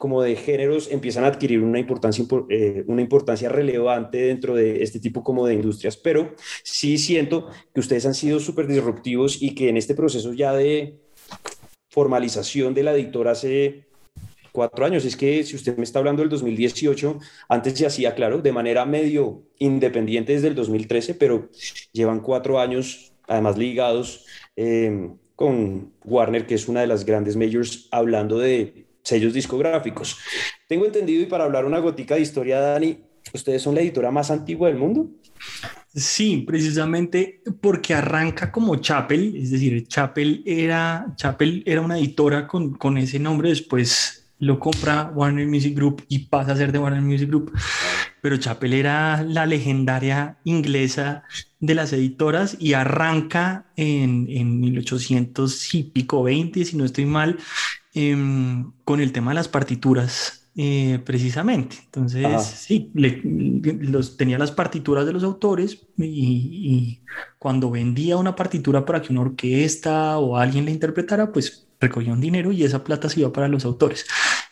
como de géneros empiezan a adquirir una importancia, eh, una importancia relevante dentro de este tipo como de industrias, pero sí siento que ustedes han sido súper disruptivos y que en este proceso ya de formalización de la editora hace cuatro años. Es que si usted me está hablando del 2018, antes se hacía, claro, de manera medio independiente desde el 2013, pero llevan cuatro años, además ligados em, con Warner, que es una de las grandes majors, hablando de sellos discográficos. Tengo entendido, y para hablar una gotica de historia, Dani, ¿ustedes son la editora más antigua del mundo? Sí, precisamente porque arranca como Chapel, es decir, Chapel era, Chapel era una editora con, con ese nombre, después lo compra Warner Music Group y pasa a ser de Warner Music Group. Pero Chappell era la legendaria inglesa de las editoras y arranca en, en 1800 y pico 20, si no estoy mal, em, con el tema de las partituras eh, precisamente. Entonces, sí, los, tenía las partituras de los autores y, cuando vendía una partitura para que una orquesta o alguien la interpretara, pues recogía un dinero y esa plata se iba para los autores.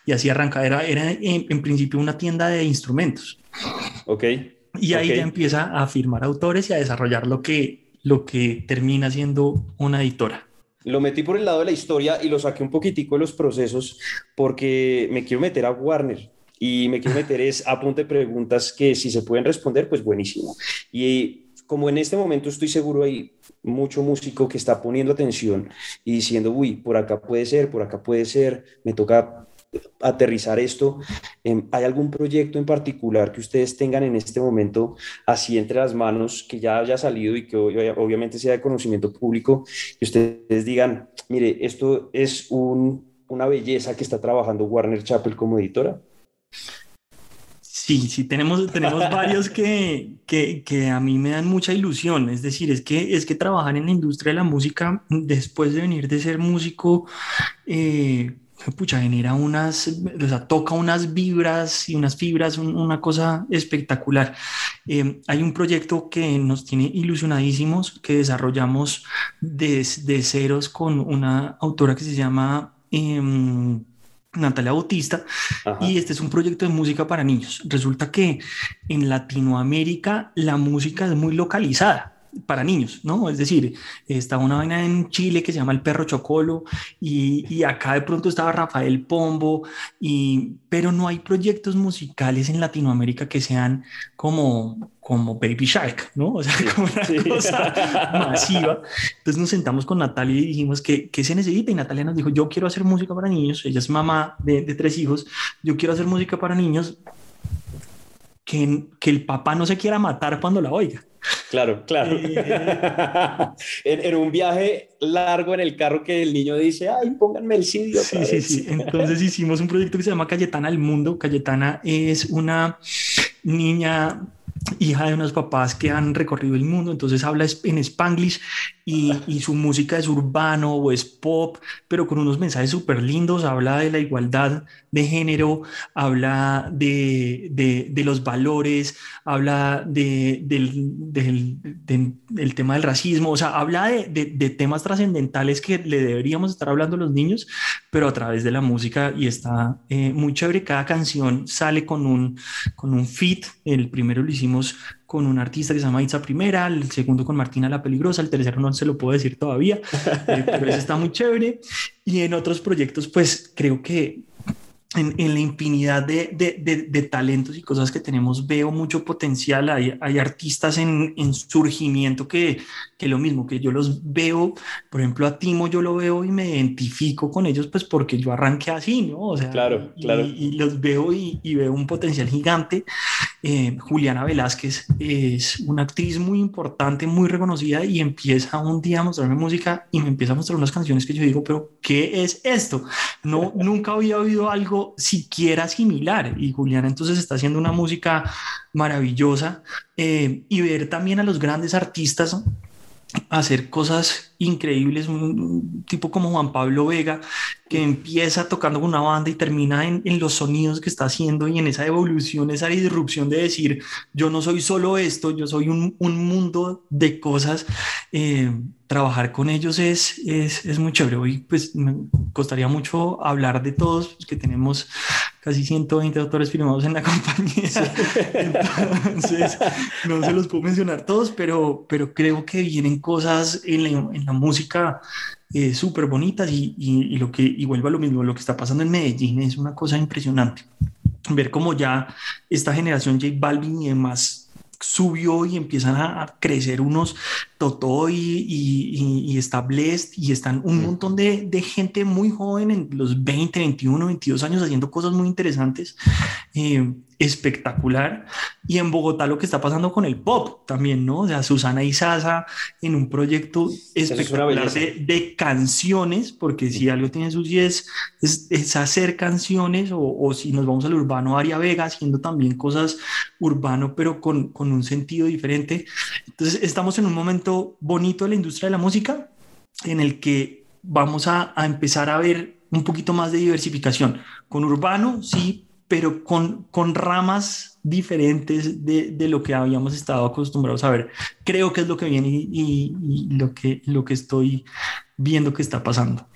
Y así arranca, era, era en, principio una tienda de instrumentos. Ok. Y ahí ya empieza a firmar autores y a desarrollar lo que, lo que termina siendo una editora lo metí por el lado de la historia y lo saqué un poquitico de los procesos porque me quiero meter a Warner y me quiero meter es a punto de preguntas que si se pueden responder, pues buenísimo. Y como en este momento estoy seguro hay mucho músico que está poniendo atención y diciendo, uy, por acá puede ser, por acá puede ser, me toca aterrizar esto. Em, ¿Hay algún proyecto en particular que ustedes tengan en este momento así entre las manos, que ya haya salido y que obviamente sea de conocimiento público, que ustedes digan, mire, esto es una belleza que está trabajando Warner Chappell como editora? Sí, sí, tenemos, tenemos varios que, que, que, a mí me dan mucha ilusión. Es decir, es que, es que trabajar en la industria de la música, después de venir de ser músico, eh, pucha, genera unas, o sea, toca unas vibras y unas fibras, una cosa espectacular. Eh, hay un proyecto que nos tiene ilusionadísimos, que desarrollamos desde ceros con una autora que se llama... Em, Natalia Bautista, y este es un proyecto de música para niños. Resulta que en Latinoamérica la música es muy localizada para niños, ¿no? Es decir, está una vaina en Chile que se llama El Perro Chocolo y, acá de pronto estaba Rafael Pombo, y, pero no hay proyectos musicales en Latinoamérica que sean como, como Baby Shark, ¿no? O sea, como una cosa masiva. Entonces nos sentamos con Natalia y dijimos que, ¿qué se necesita? Y Natalia nos dijo, yo quiero hacer música para niños, ella es mamá de, de tres hijos, yo quiero hacer música para niños que, que el papá no se quiera matar cuando la oiga. Claro, claro. Eh, en, un viaje largo en el carro que el niño dice, ay, pónganme el CD. Sí, sí, sí. Entonces hicimos un proyecto que se llama Cayetana al Mundo. Cayetana es una niña hija de unos papás que han recorrido el mundo, entonces habla en spanglish y, su música es urbano o es pop, pero con unos mensajes súper lindos, habla de la igualdad de género, habla de, de, los valores, habla de, del, del, tema del racismo, o sea, habla de, temas trascendentales que le deberíamos estar hablando a los niños, pero a través de la música y está eh, muy chévere, cada canción sale con un, con un fit, el primero lo hicimos con un artista que se llama Itza Primera, el segundo con Martina La Peligrosa, el tercero no se lo puedo decir todavía, eh, pero ese está muy chévere. Y en otros proyectos, pues creo que en, en, la infinidad de, de, de, talentos y cosas que tenemos veo mucho potencial. Hay, hay artistas en, en, surgimiento que, que lo mismo, que yo los veo, por ejemplo, a Timo yo lo veo y me identifico con ellos, pues porque yo arranqué así, ¿no? O sea, claro, claro. Y, los veo y, y, veo un potencial gigante. Eh, Juliana Velázquez es una actriz muy importante, muy reconocida y empieza un día a mostrarme música y me empieza a mostrar unas canciones que yo digo, pero ¿qué es esto? No, nunca había oído algo siquiera similar. Y Juliana entonces está haciendo una música maravillosa eh, y ver también a los grandes artistas hacer cosas increíbles, un tipo como Juan Pablo Vega, que empieza tocando con una banda y termina en, los sonidos que está haciendo y en esa evolución, esa disrupción de decir, yo no soy solo esto, yo soy un, un mundo de cosas. Eh, trabajar con ellos es, es, es, muy chévere. Hoy pues me costaría mucho hablar de todos, pues, que tenemos casi 120 autores firmados en la compañía. Entonces, no se los puedo mencionar todos, pero, pero creo que vienen cosas en la, en la música eh, súper bonitas y, y, y, lo que, y vuelvo a lo mismo, lo que está pasando en Medellín es una cosa impresionante. Ver cómo ya esta generación J Balvin y demás subió y empiezan a, crecer unos Totó y, y, y, y están un montón de, de, gente muy joven en los 20, 21, 22 años haciendo cosas muy interesantes. Eh, espectacular. Y en Bogotá lo que está pasando con el pop también, ¿no? O sea, Susana y Sasa en un proyecto espectacular de, canciones, porque si algo tiene sus 10 es, hacer canciones, o, si nos vamos al urbano, Aria Vega haciendo también cosas urbano, pero con, con un sentido diferente. Entonces, estamos en un momento bonito de la industria de la música en el que vamos a, a empezar a ver un poquito más de diversificación. Con urbano, sí, pero con, con ramas diferentes de, de, lo que habíamos estado acostumbrados a ver. Creo que es lo que viene y, lo, que, lo que estoy viendo que está pasando.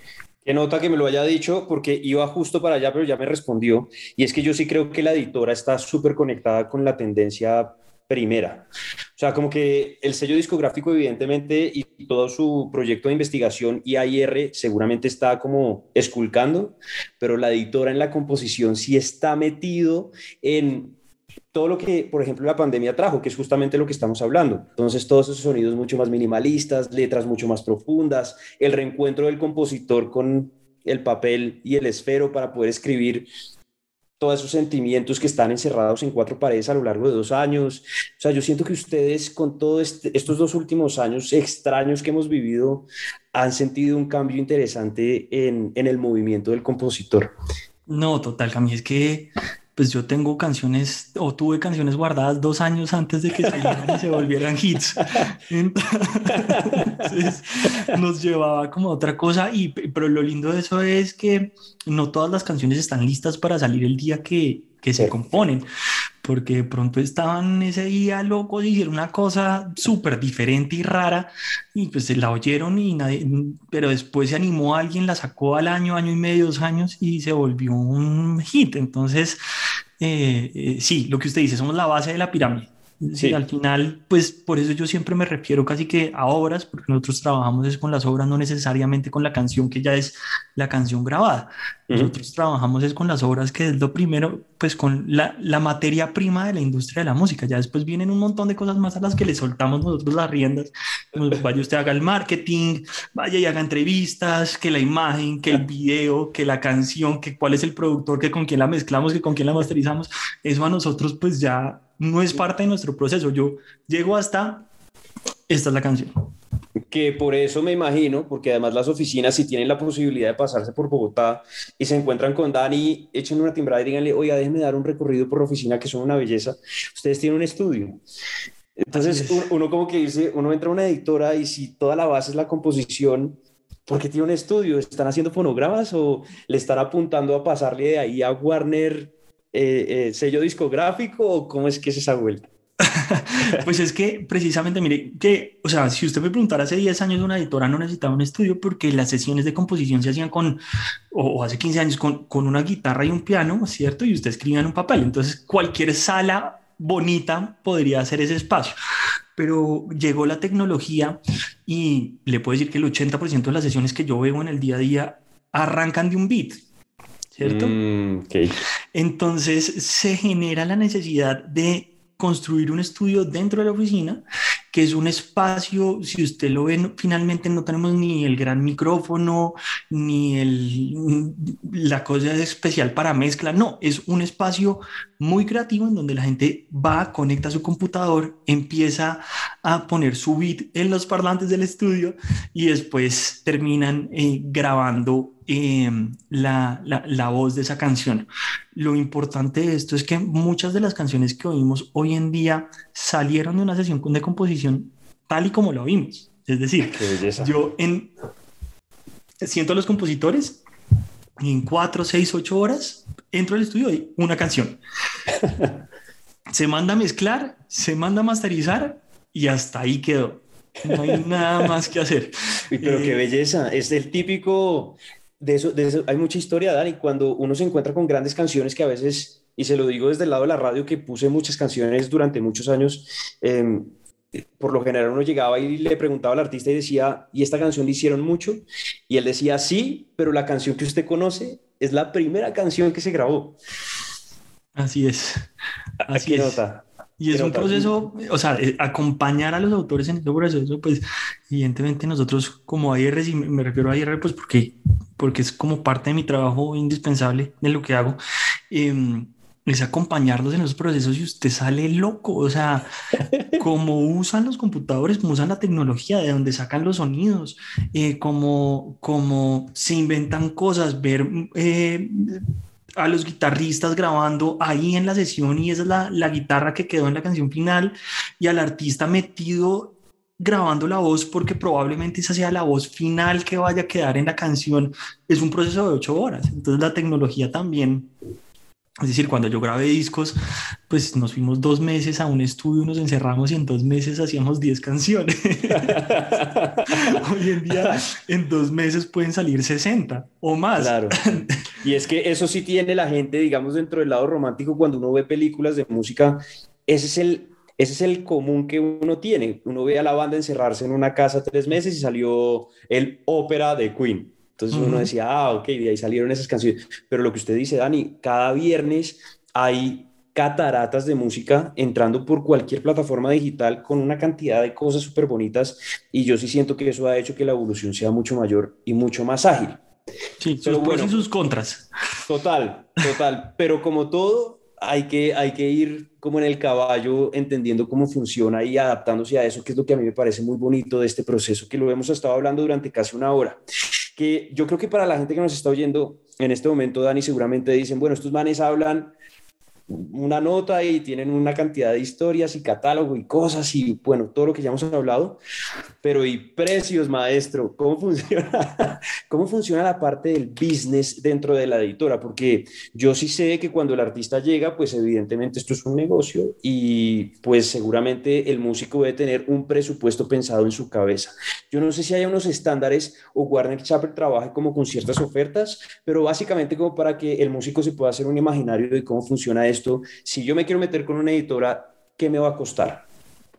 Qué nota que me lo haya dicho porque iba justo para allá, pero ya me respondió. Y es que yo sí creo que la editora está súper conectada con la tendencia primera. O sea, como que el sello discográfico, evidentemente, y todo su proyecto de investigación IAIR seguramente está como esculcando, pero la editora en la composición sí está metido en todo lo que, por ejemplo, la pandemia trajo, que es justamente lo que estamos hablando. Entonces, todos esos sonidos mucho más minimalistas, letras mucho más profundas, el reencuentro del compositor con el papel y el esfero para poder escribir todos esos sentimientos que están encerrados en cuatro paredes a lo largo de dos años. O sea, yo siento que ustedes con todos este, estos dos últimos años extraños que hemos vivido han sentido un cambio interesante en, en el movimiento del compositor. No, total, Cami, es que pues yo tengo canciones o tuve canciones guardadas dos años antes de que salieran y se volvieran hits. Entonces nos llevaba como otra cosa, y, pero lo lindo de eso es que no todas las canciones están listas para salir el día que, que se componen porque de pronto estaban ese día locos y hicieron una cosa súper diferente y rara y pues se la oyeron y nadie, pero después se animó alguien, la sacó al año, año y medio, dos años y se volvió un hit. Entonces, eh, eh, sí, lo que usted dice, somos la base de la pirámide. Sí. al final, pues por eso yo siempre me refiero casi que a obras, porque nosotros trabajamos es con las obras, no necesariamente con la canción que ya es la canción grabada. Nosotros trabajamos es con las obras que es lo primero, pues con la, la, materia prima de la industria de la música. Ya después vienen un montón de cosas más a las que le soltamos nosotros las riendas. Vaya usted haga el marketing, vaya y haga entrevistas, que la imagen, que el video, que la canción, que cuál es el productor, que con quién la mezclamos, que con quién la masterizamos. Eso a nosotros pues ya no es parte de nuestro proceso. Yo llego hasta, esta es la canción. Que por eso me imagino, porque además las oficinas si tienen la posibilidad de pasarse por Bogotá y se encuentran con Dani, echen una timbrada y díganle, oiga, déjenme dar un recorrido por la oficina que son una belleza. Ustedes tienen un estudio. Entonces uno, como que dice, uno entra a una editora y si toda la base es la composición, ¿por qué tiene un estudio? ¿Están haciendo fonogramas o le están apuntando a pasarle de ahí a Warner eh, eh, sello discográfico o cómo es que es esa vuelta? pues es que precisamente, mire, que, o sea, si usted me preguntara hace 10 años una editora no necesitaba un estudio porque las sesiones de composición se hacían con, o, hace 15 años, con, con, una guitarra y un piano, ¿cierto? Y usted escribía en un papel. Entonces, cualquier sala bonita podría hacer ese espacio. Pero llegó la tecnología y le puedo decir que el 80% de las sesiones que yo veo en el día a día arrancan de un beat ¿cierto? Mm, Entonces se genera la necesidad de construir un estudio dentro de la oficina, que es un espacio, si usted lo ve, finalmente no tenemos ni el gran micrófono, ni el, la cosa especial para mezcla, no, es un espacio muy creativo en donde la gente va, conecta su computador, empieza a poner su beat en los parlantes del estudio y después terminan eh, grabando em, la, la, la, voz de esa canción. Lo importante de esto es que muchas de las canciones que oímos hoy en día salieron de una sesión de composición tal y como lo oímos. Es decir, yo en, siento a los compositores en cuatro, seis, ocho horas entro al estudio y una canción. se manda a mezclar, se manda a masterizar y hasta ahí quedó. No hay nada más que hacer. pero qué eh, belleza. Es el típico. De eso, de eso hay mucha historia, Dani. Cuando uno se encuentra con grandes canciones que a veces, y se lo digo desde el lado de la radio, que puse muchas canciones durante muchos años. Eh, por lo general uno llegaba y le preguntaba al artista y decía, ¿y esta canción le hicieron mucho? Y él decía, sí, pero la canción que usted conoce es la primera canción que se grabó. Así es. Así es. Y es un proceso, o sea, eh, acompañar a los autores en este proceso, pues evidentemente nosotros como AIR, y me refiero a AIR, pues porque, porque es como parte de mi trabajo indispensable de lo que hago, eh, es acompañarlos en los procesos y usted sale loco, o sea, cómo usan los computadores, cómo usan la tecnología, de dónde sacan los sonidos, eh, cómo, cómo, se inventan cosas, ver eh, a los guitarristas grabando ahí en la sesión y esa es la, la guitarra que quedó en la canción final y al artista metido grabando la voz porque probablemente esa sea la voz final que vaya a quedar en la canción. Es un proceso de ocho horas. Entonces la tecnología también es decir, cuando yo grabé discos, pues nos fuimos dos meses a un estudio, nos encerramos y en dos meses hacíamos diez canciones. Hoy en día, en dos meses pueden salir 60 o más. Claro. Y es que eso sí tiene la gente, digamos, dentro del lado romántico, cuando uno ve películas de música, ese es el, ese es el común que uno tiene. Uno ve a la banda encerrarse en una casa tres meses y salió el ópera de Queen. Entonces uno decía, ah, ok, de ahí salieron esas canciones. Pero lo que usted dice, Dani, cada viernes hay cataratas de música entrando por cualquier plataforma digital con una cantidad de cosas súper bonitas y yo sí siento que eso ha hecho que la evolución sea mucho mayor y mucho más ágil. Sí, pero sus bueno, y sus contras. Total, total. pero como todo, hay que, hay que ir como en el caballo entendiendo cómo funciona y adaptándose a eso, que es lo que a mí me parece muy bonito de este proceso, que lo hemos estado hablando durante casi una hora. Que yo creo que para la gente que nos está oyendo en este momento, Dani, seguramente dicen, bueno, estos manes hablan una nota y tienen una cantidad de historias y catálogo y cosas y bueno, todo lo que ya hemos hablado, pero y precios, maestro, ¿cómo funciona? ¿Cómo funciona la parte del business dentro de la editora? Porque yo sí sé que cuando el artista llega, pues evidentemente esto es un negocio y pues seguramente el músico debe tener un presupuesto pensado en su cabeza. Yo no sé si hay unos estándares o Warner Chappell trabaje como con ciertas ofertas, pero básicamente como para que el músico se pueda hacer un imaginario de cómo funciona esto. Si yo me quiero meter con una editora, ¿qué me va a costar?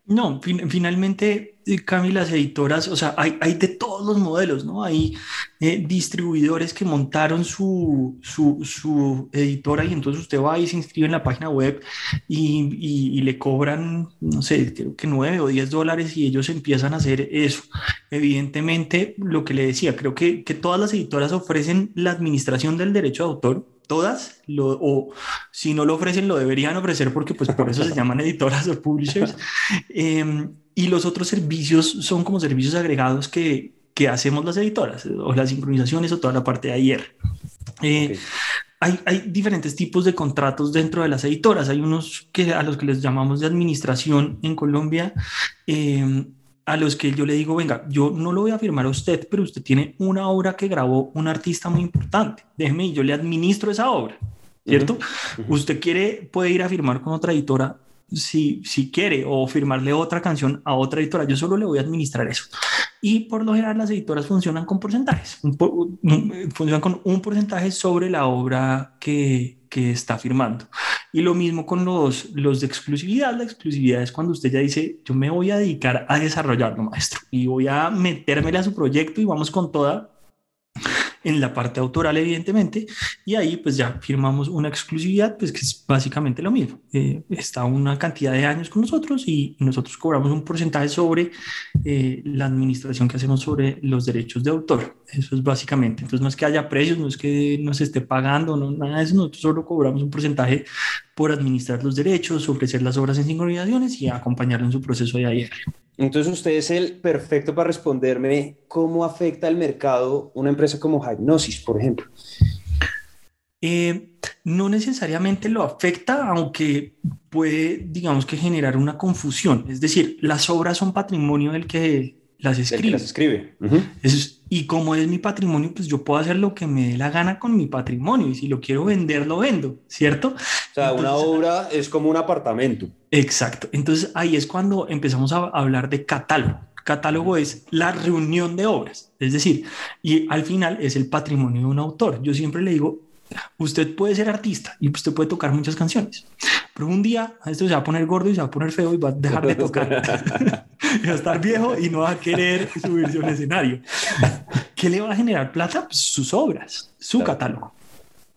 No, finalmente, eh, Camila, las editoras, o sea, hay, hay de todos los modelos, ¿no? Hay eh, distribuidores que montaron su, su, su, editora y entonces usted va y se inscribe en la página web y, y, le cobran, no sé, creo que 9 o 10 dólares y ellos empiezan a hacer eso. Evidentemente, lo que le decía, creo que, que todas las editoras ofrecen la administración del derecho de autor, todas, lo, o si no lo ofrecen, lo deberían ofrecer porque pues por eso se llaman editoras o publishers. Em, y los otros servicios son como servicios agregados que, que, hacemos las editoras, o las sincronizaciones o toda la parte de ayer. Eh, hay, hay, diferentes tipos de contratos dentro de las editoras. Hay unos que, a los que les llamamos de administración en Colombia. Eh, a los que yo le digo, venga, yo no lo voy a firmar a usted, pero usted tiene una obra que grabó un artista muy importante. Déjeme y yo le administro esa obra, ¿cierto? Usted quiere, puede ir a firmar con otra editora si, si quiere o firmarle otra canción a otra editora. Yo solo le voy a administrar eso. Y por lo general las editoras funcionan con porcentajes, funcionan con un porcentaje sobre la obra que, que está firmando. Y lo mismo con los, los de exclusividad. La exclusividad es cuando usted ya dice, yo me voy a dedicar a desarrollarlo, maestro, y voy a metérmele a su proyecto y vamos con toda en la parte autoral, evidentemente, y ahí pues ya firmamos una exclusividad, pues que es básicamente lo mismo. Eh, está una cantidad de años con nosotros y, nosotros cobramos un porcentaje sobre eh, la administración que hacemos sobre los derechos de autor. Eso es básicamente. Entonces no es que haya precios, no es que nos esté pagando, no, nada de eso, nosotros solo cobramos un porcentaje por administrar los derechos, ofrecer las obras en sincronizaciones y acompañarlo en su proceso de ayer. Entonces usted es el perfecto para responderme cómo afecta el mercado una empresa como Hypnosis, por ejemplo. Eh, no necesariamente lo afecta, aunque puede, digamos que generar una confusión. Es decir, las obras son patrimonio del que las escribe. las escribe. Y como es mi patrimonio, pues yo puedo hacer lo que me dé la gana con mi patrimonio. Y si lo quiero vender, lo vendo, ¿cierto? O sea, una obra es como un apartamento. Exacto. Entonces ahí es cuando empezamos a hablar de catálogo. Catálogo es la reunión de obras, es decir, y al final es el patrimonio de un autor. Yo siempre le digo, usted puede ser artista y usted puede tocar muchas canciones, pero un día esto se va a poner gordo y se va a poner feo y va a dejar de tocar. va a estar viejo y no va a querer subirse a un escenario. ¿Qué le va a generar plata? Pues sus obras, su catálogo.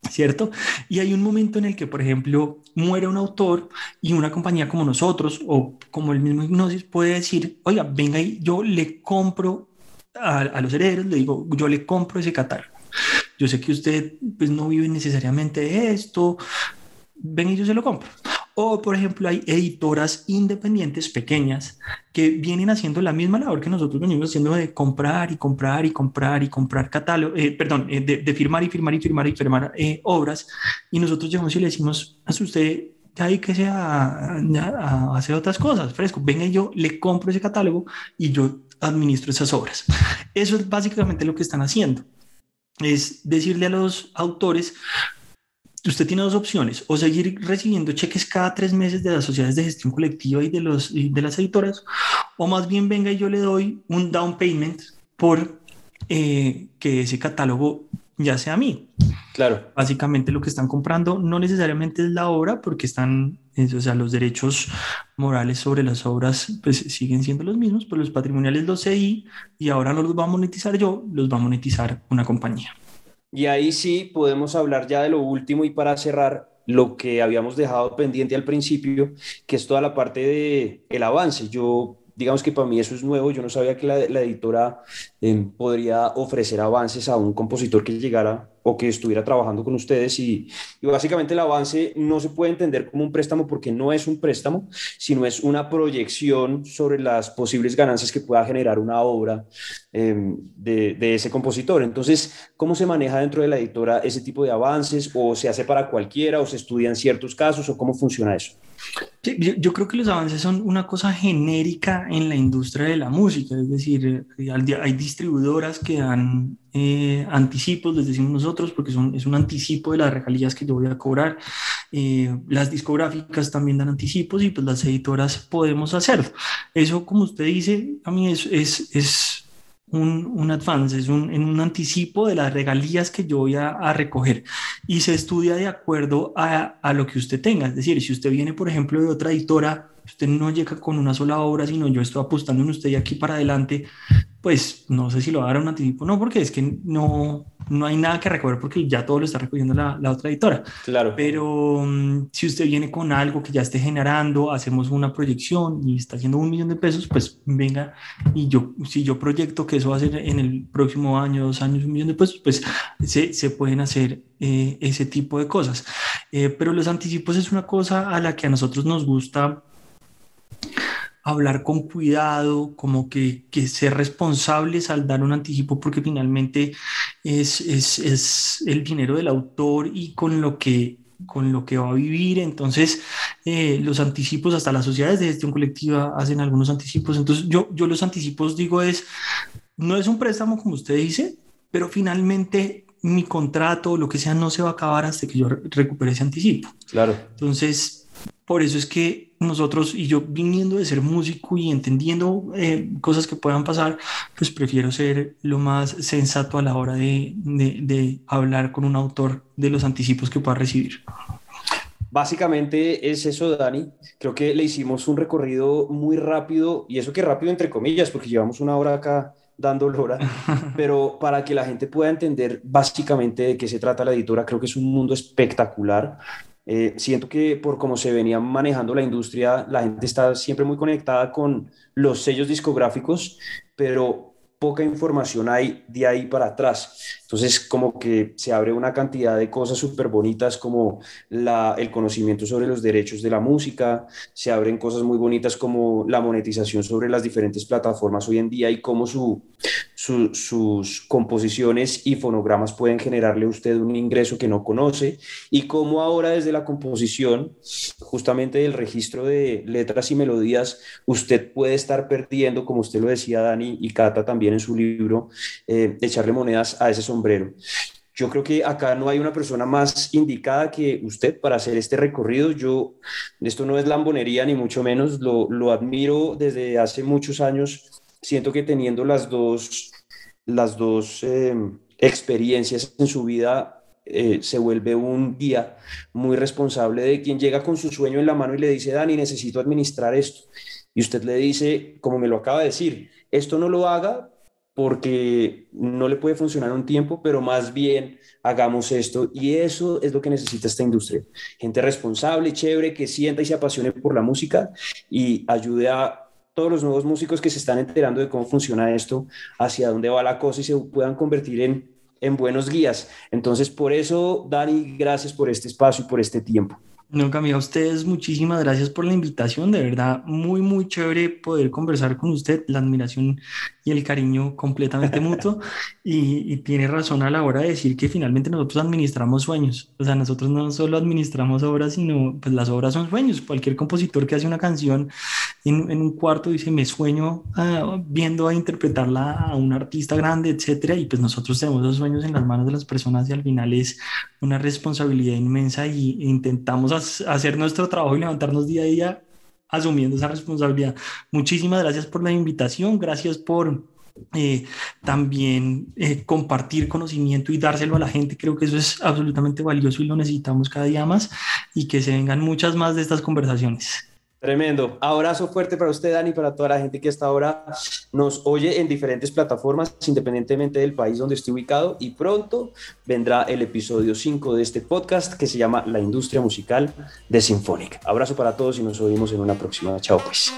¿Cierto? Y hay un momento en el que, por ejemplo, muere un autor y una compañía como nosotros o como el mismo Hipnosis puede decir, oiga, venga y yo le compro a, a los herederos, le digo, yo le compro ese catálogo. Yo sé que usted pues, no vive necesariamente de esto, ven y yo se lo compro. O, por ejemplo, hay editoras independientes pequeñas que vienen haciendo la misma labor que nosotros venimos haciendo de comprar y comprar y comprar y comprar catálogo, eh, perdón, eh, de, firmar y firmar y firmar y firmar eh, obras. Y nosotros llegamos y le decimos, a usted ya hay que sea a, hacer otras cosas, fresco. Venga, yo le compro ese catálogo y yo administro esas obras. Eso es básicamente lo que están haciendo. Es decirle a los autores, usted tiene dos opciones, o seguir recibiendo cheques cada tres meses de las sociedades de gestión colectiva y de, los, de las editoras, o más bien venga y yo le doy un down payment por eh, que ese catálogo ya sea a mí. Claro. Básicamente lo que están comprando no necesariamente es la obra, porque están, o sea, los derechos morales sobre las obras pues siguen siendo los mismos, pero los patrimoniales los cedí y ahora no los va a monetizar yo, los va a monetizar una compañía. Y ahí sí podemos hablar ya de lo último y para cerrar lo que habíamos dejado pendiente al principio, que es toda la parte de el avance. Yo digamos que para mí eso es nuevo, yo no sabía que la, editora eh, podría ofrecer avances a un compositor que llegara o que estuviera trabajando con ustedes y, básicamente el avance no se puede entender como un préstamo porque no es un préstamo, sino es una proyección sobre las posibles ganancias que pueda generar una obra em, de, de, ese compositor. Entonces, ¿cómo se maneja dentro de la editora ese tipo de avances o se hace para cualquiera o se estudian ciertos casos o cómo funciona eso? Yo, creo que los avances son una cosa genérica en la industria de la música, es decir, eh, hay distribuidoras que dan eh, anticipos, les decimos nosotros, porque son, es un anticipo de las regalías que yo voy a cobrar. Eh, las discográficas también dan anticipos y pues las editoras podemos hacerlo. Eso, como usted dice, a mí es, es, es un, un advance, es un, un anticipo de las regalías que yo voy a, a, recoger y se estudia de acuerdo a, a lo que usted tenga. Es decir, si usted viene, por ejemplo, de otra editora, usted no llega con una sola obra, sino yo estoy apostando en usted y aquí para adelante, pues no sé si lo va a dar un anticipo, no, porque es que no, no hay nada que recoger porque ya todo lo está recogiendo la, la otra editora. Claro. Pero um, si usted viene con algo que ya esté generando, hacemos una proyección y está haciendo un millón de pesos, pues venga y yo, si yo proyecto que eso va a ser en el próximo año, dos años, un millón de pesos, pues se, se pueden hacer eh, ese tipo de cosas. Eh, pero los anticipos es una cosa a la que a nosotros nos gusta hablar con cuidado, como que, que, ser responsables al dar un anticipo, porque finalmente es, es, es, el dinero del autor y con lo que con lo que va a vivir. Entonces, eh, los anticipos, hasta las sociedades de gestión colectiva hacen algunos anticipos. Entonces, yo, yo los anticipos digo es, no es un préstamo como usted dice, pero finalmente mi contrato, lo que sea, no se va a acabar hasta que yo recupere ese anticipo. Claro. Entonces, por eso es que nosotros, y yo viniendo de ser músico y entendiendo eh, cosas que puedan pasar, pues prefiero ser lo más sensato a la hora de, de, hablar con un autor de los anticipos que pueda recibir. Básicamente es eso, Dani. Creo que le hicimos un recorrido muy rápido, y eso que rápido entre comillas, porque llevamos una hora acá dando hora, pero para que la gente pueda entender básicamente de qué se trata la editora, creo que es un mundo espectacular. Eh, siento que por cómo se venía manejando la industria, la gente está siempre muy conectada con los sellos discográficos, pero poca información hay de ahí para atrás. Entonces, como que se abre una cantidad de cosas súper bonitas como la, el conocimiento sobre los derechos de la música, se abren cosas muy bonitas como la monetización sobre las diferentes plataformas hoy en día y cómo su, sus composiciones y fonogramas pueden generarle a usted un ingreso que no conoce y cómo ahora desde la composición, justamente del registro de letras y melodías, usted puede estar perdiendo, como usted lo decía Dani y Cata también en su libro, eh, echarle monedas a ese sombrero. Yo creo que acá no hay una persona más indicada que usted para hacer este recorrido. Yo, esto no es lambonería ni mucho menos, lo, lo admiro desde hace muchos años. Siento que teniendo las dos, las dos em, experiencias en su vida, eh, se vuelve un guía muy responsable de quien llega con su sueño en la mano y le dice, Dani, necesito administrar esto. Y usted le dice, como me lo acaba de decir, esto no lo haga porque no le puede funcionar un tiempo, pero más bien hagamos esto. Y eso es lo que necesita esta industria. Gente responsable, chévere, que sienta y se apasione por la música y ayude a todos los nuevos músicos que se están enterando de cómo funciona esto, hacia dónde va la cosa y se puedan convertir en, en buenos guías. Entonces, por eso, Dani, gracias por este espacio y por este tiempo. No, Camila, a ustedes muchísimas gracias por la invitación. De verdad, muy, muy chévere poder conversar con usted. La admiración y el cariño completamente mutuo. Y, tiene razón a la hora de decir que finalmente nosotros administramos sueños. O sea, nosotros no solo administramos obras, sino pues las obras son sueños. Cualquier compositor que hace una canción en, un cuarto dice, me sueño ah, viendo a interpretarla a un artista grande, etcétera. Y pues nosotros tenemos esos sueños en las manos de las personas y al final es una responsabilidad inmensa y intentamos hacer nuestro trabajo y levantarnos día a día asumiendo esa responsabilidad. Muchísimas gracias por la invitación, gracias por eh, también eh, compartir conocimiento y dárselo a la gente. Creo que eso es absolutamente valioso y lo necesitamos cada día más y que se vengan muchas más de estas conversaciones. Tremendo. Abrazo fuerte para usted, Dani, para toda la gente que hasta ahora nos oye en diferentes plataformas, independientemente del país donde esté ubicado. Y pronto vendrá el episodio 5 de este podcast que se llama La industria musical de Sinfónica. Abrazo para todos y nos oímos en una próxima. Chao, pues.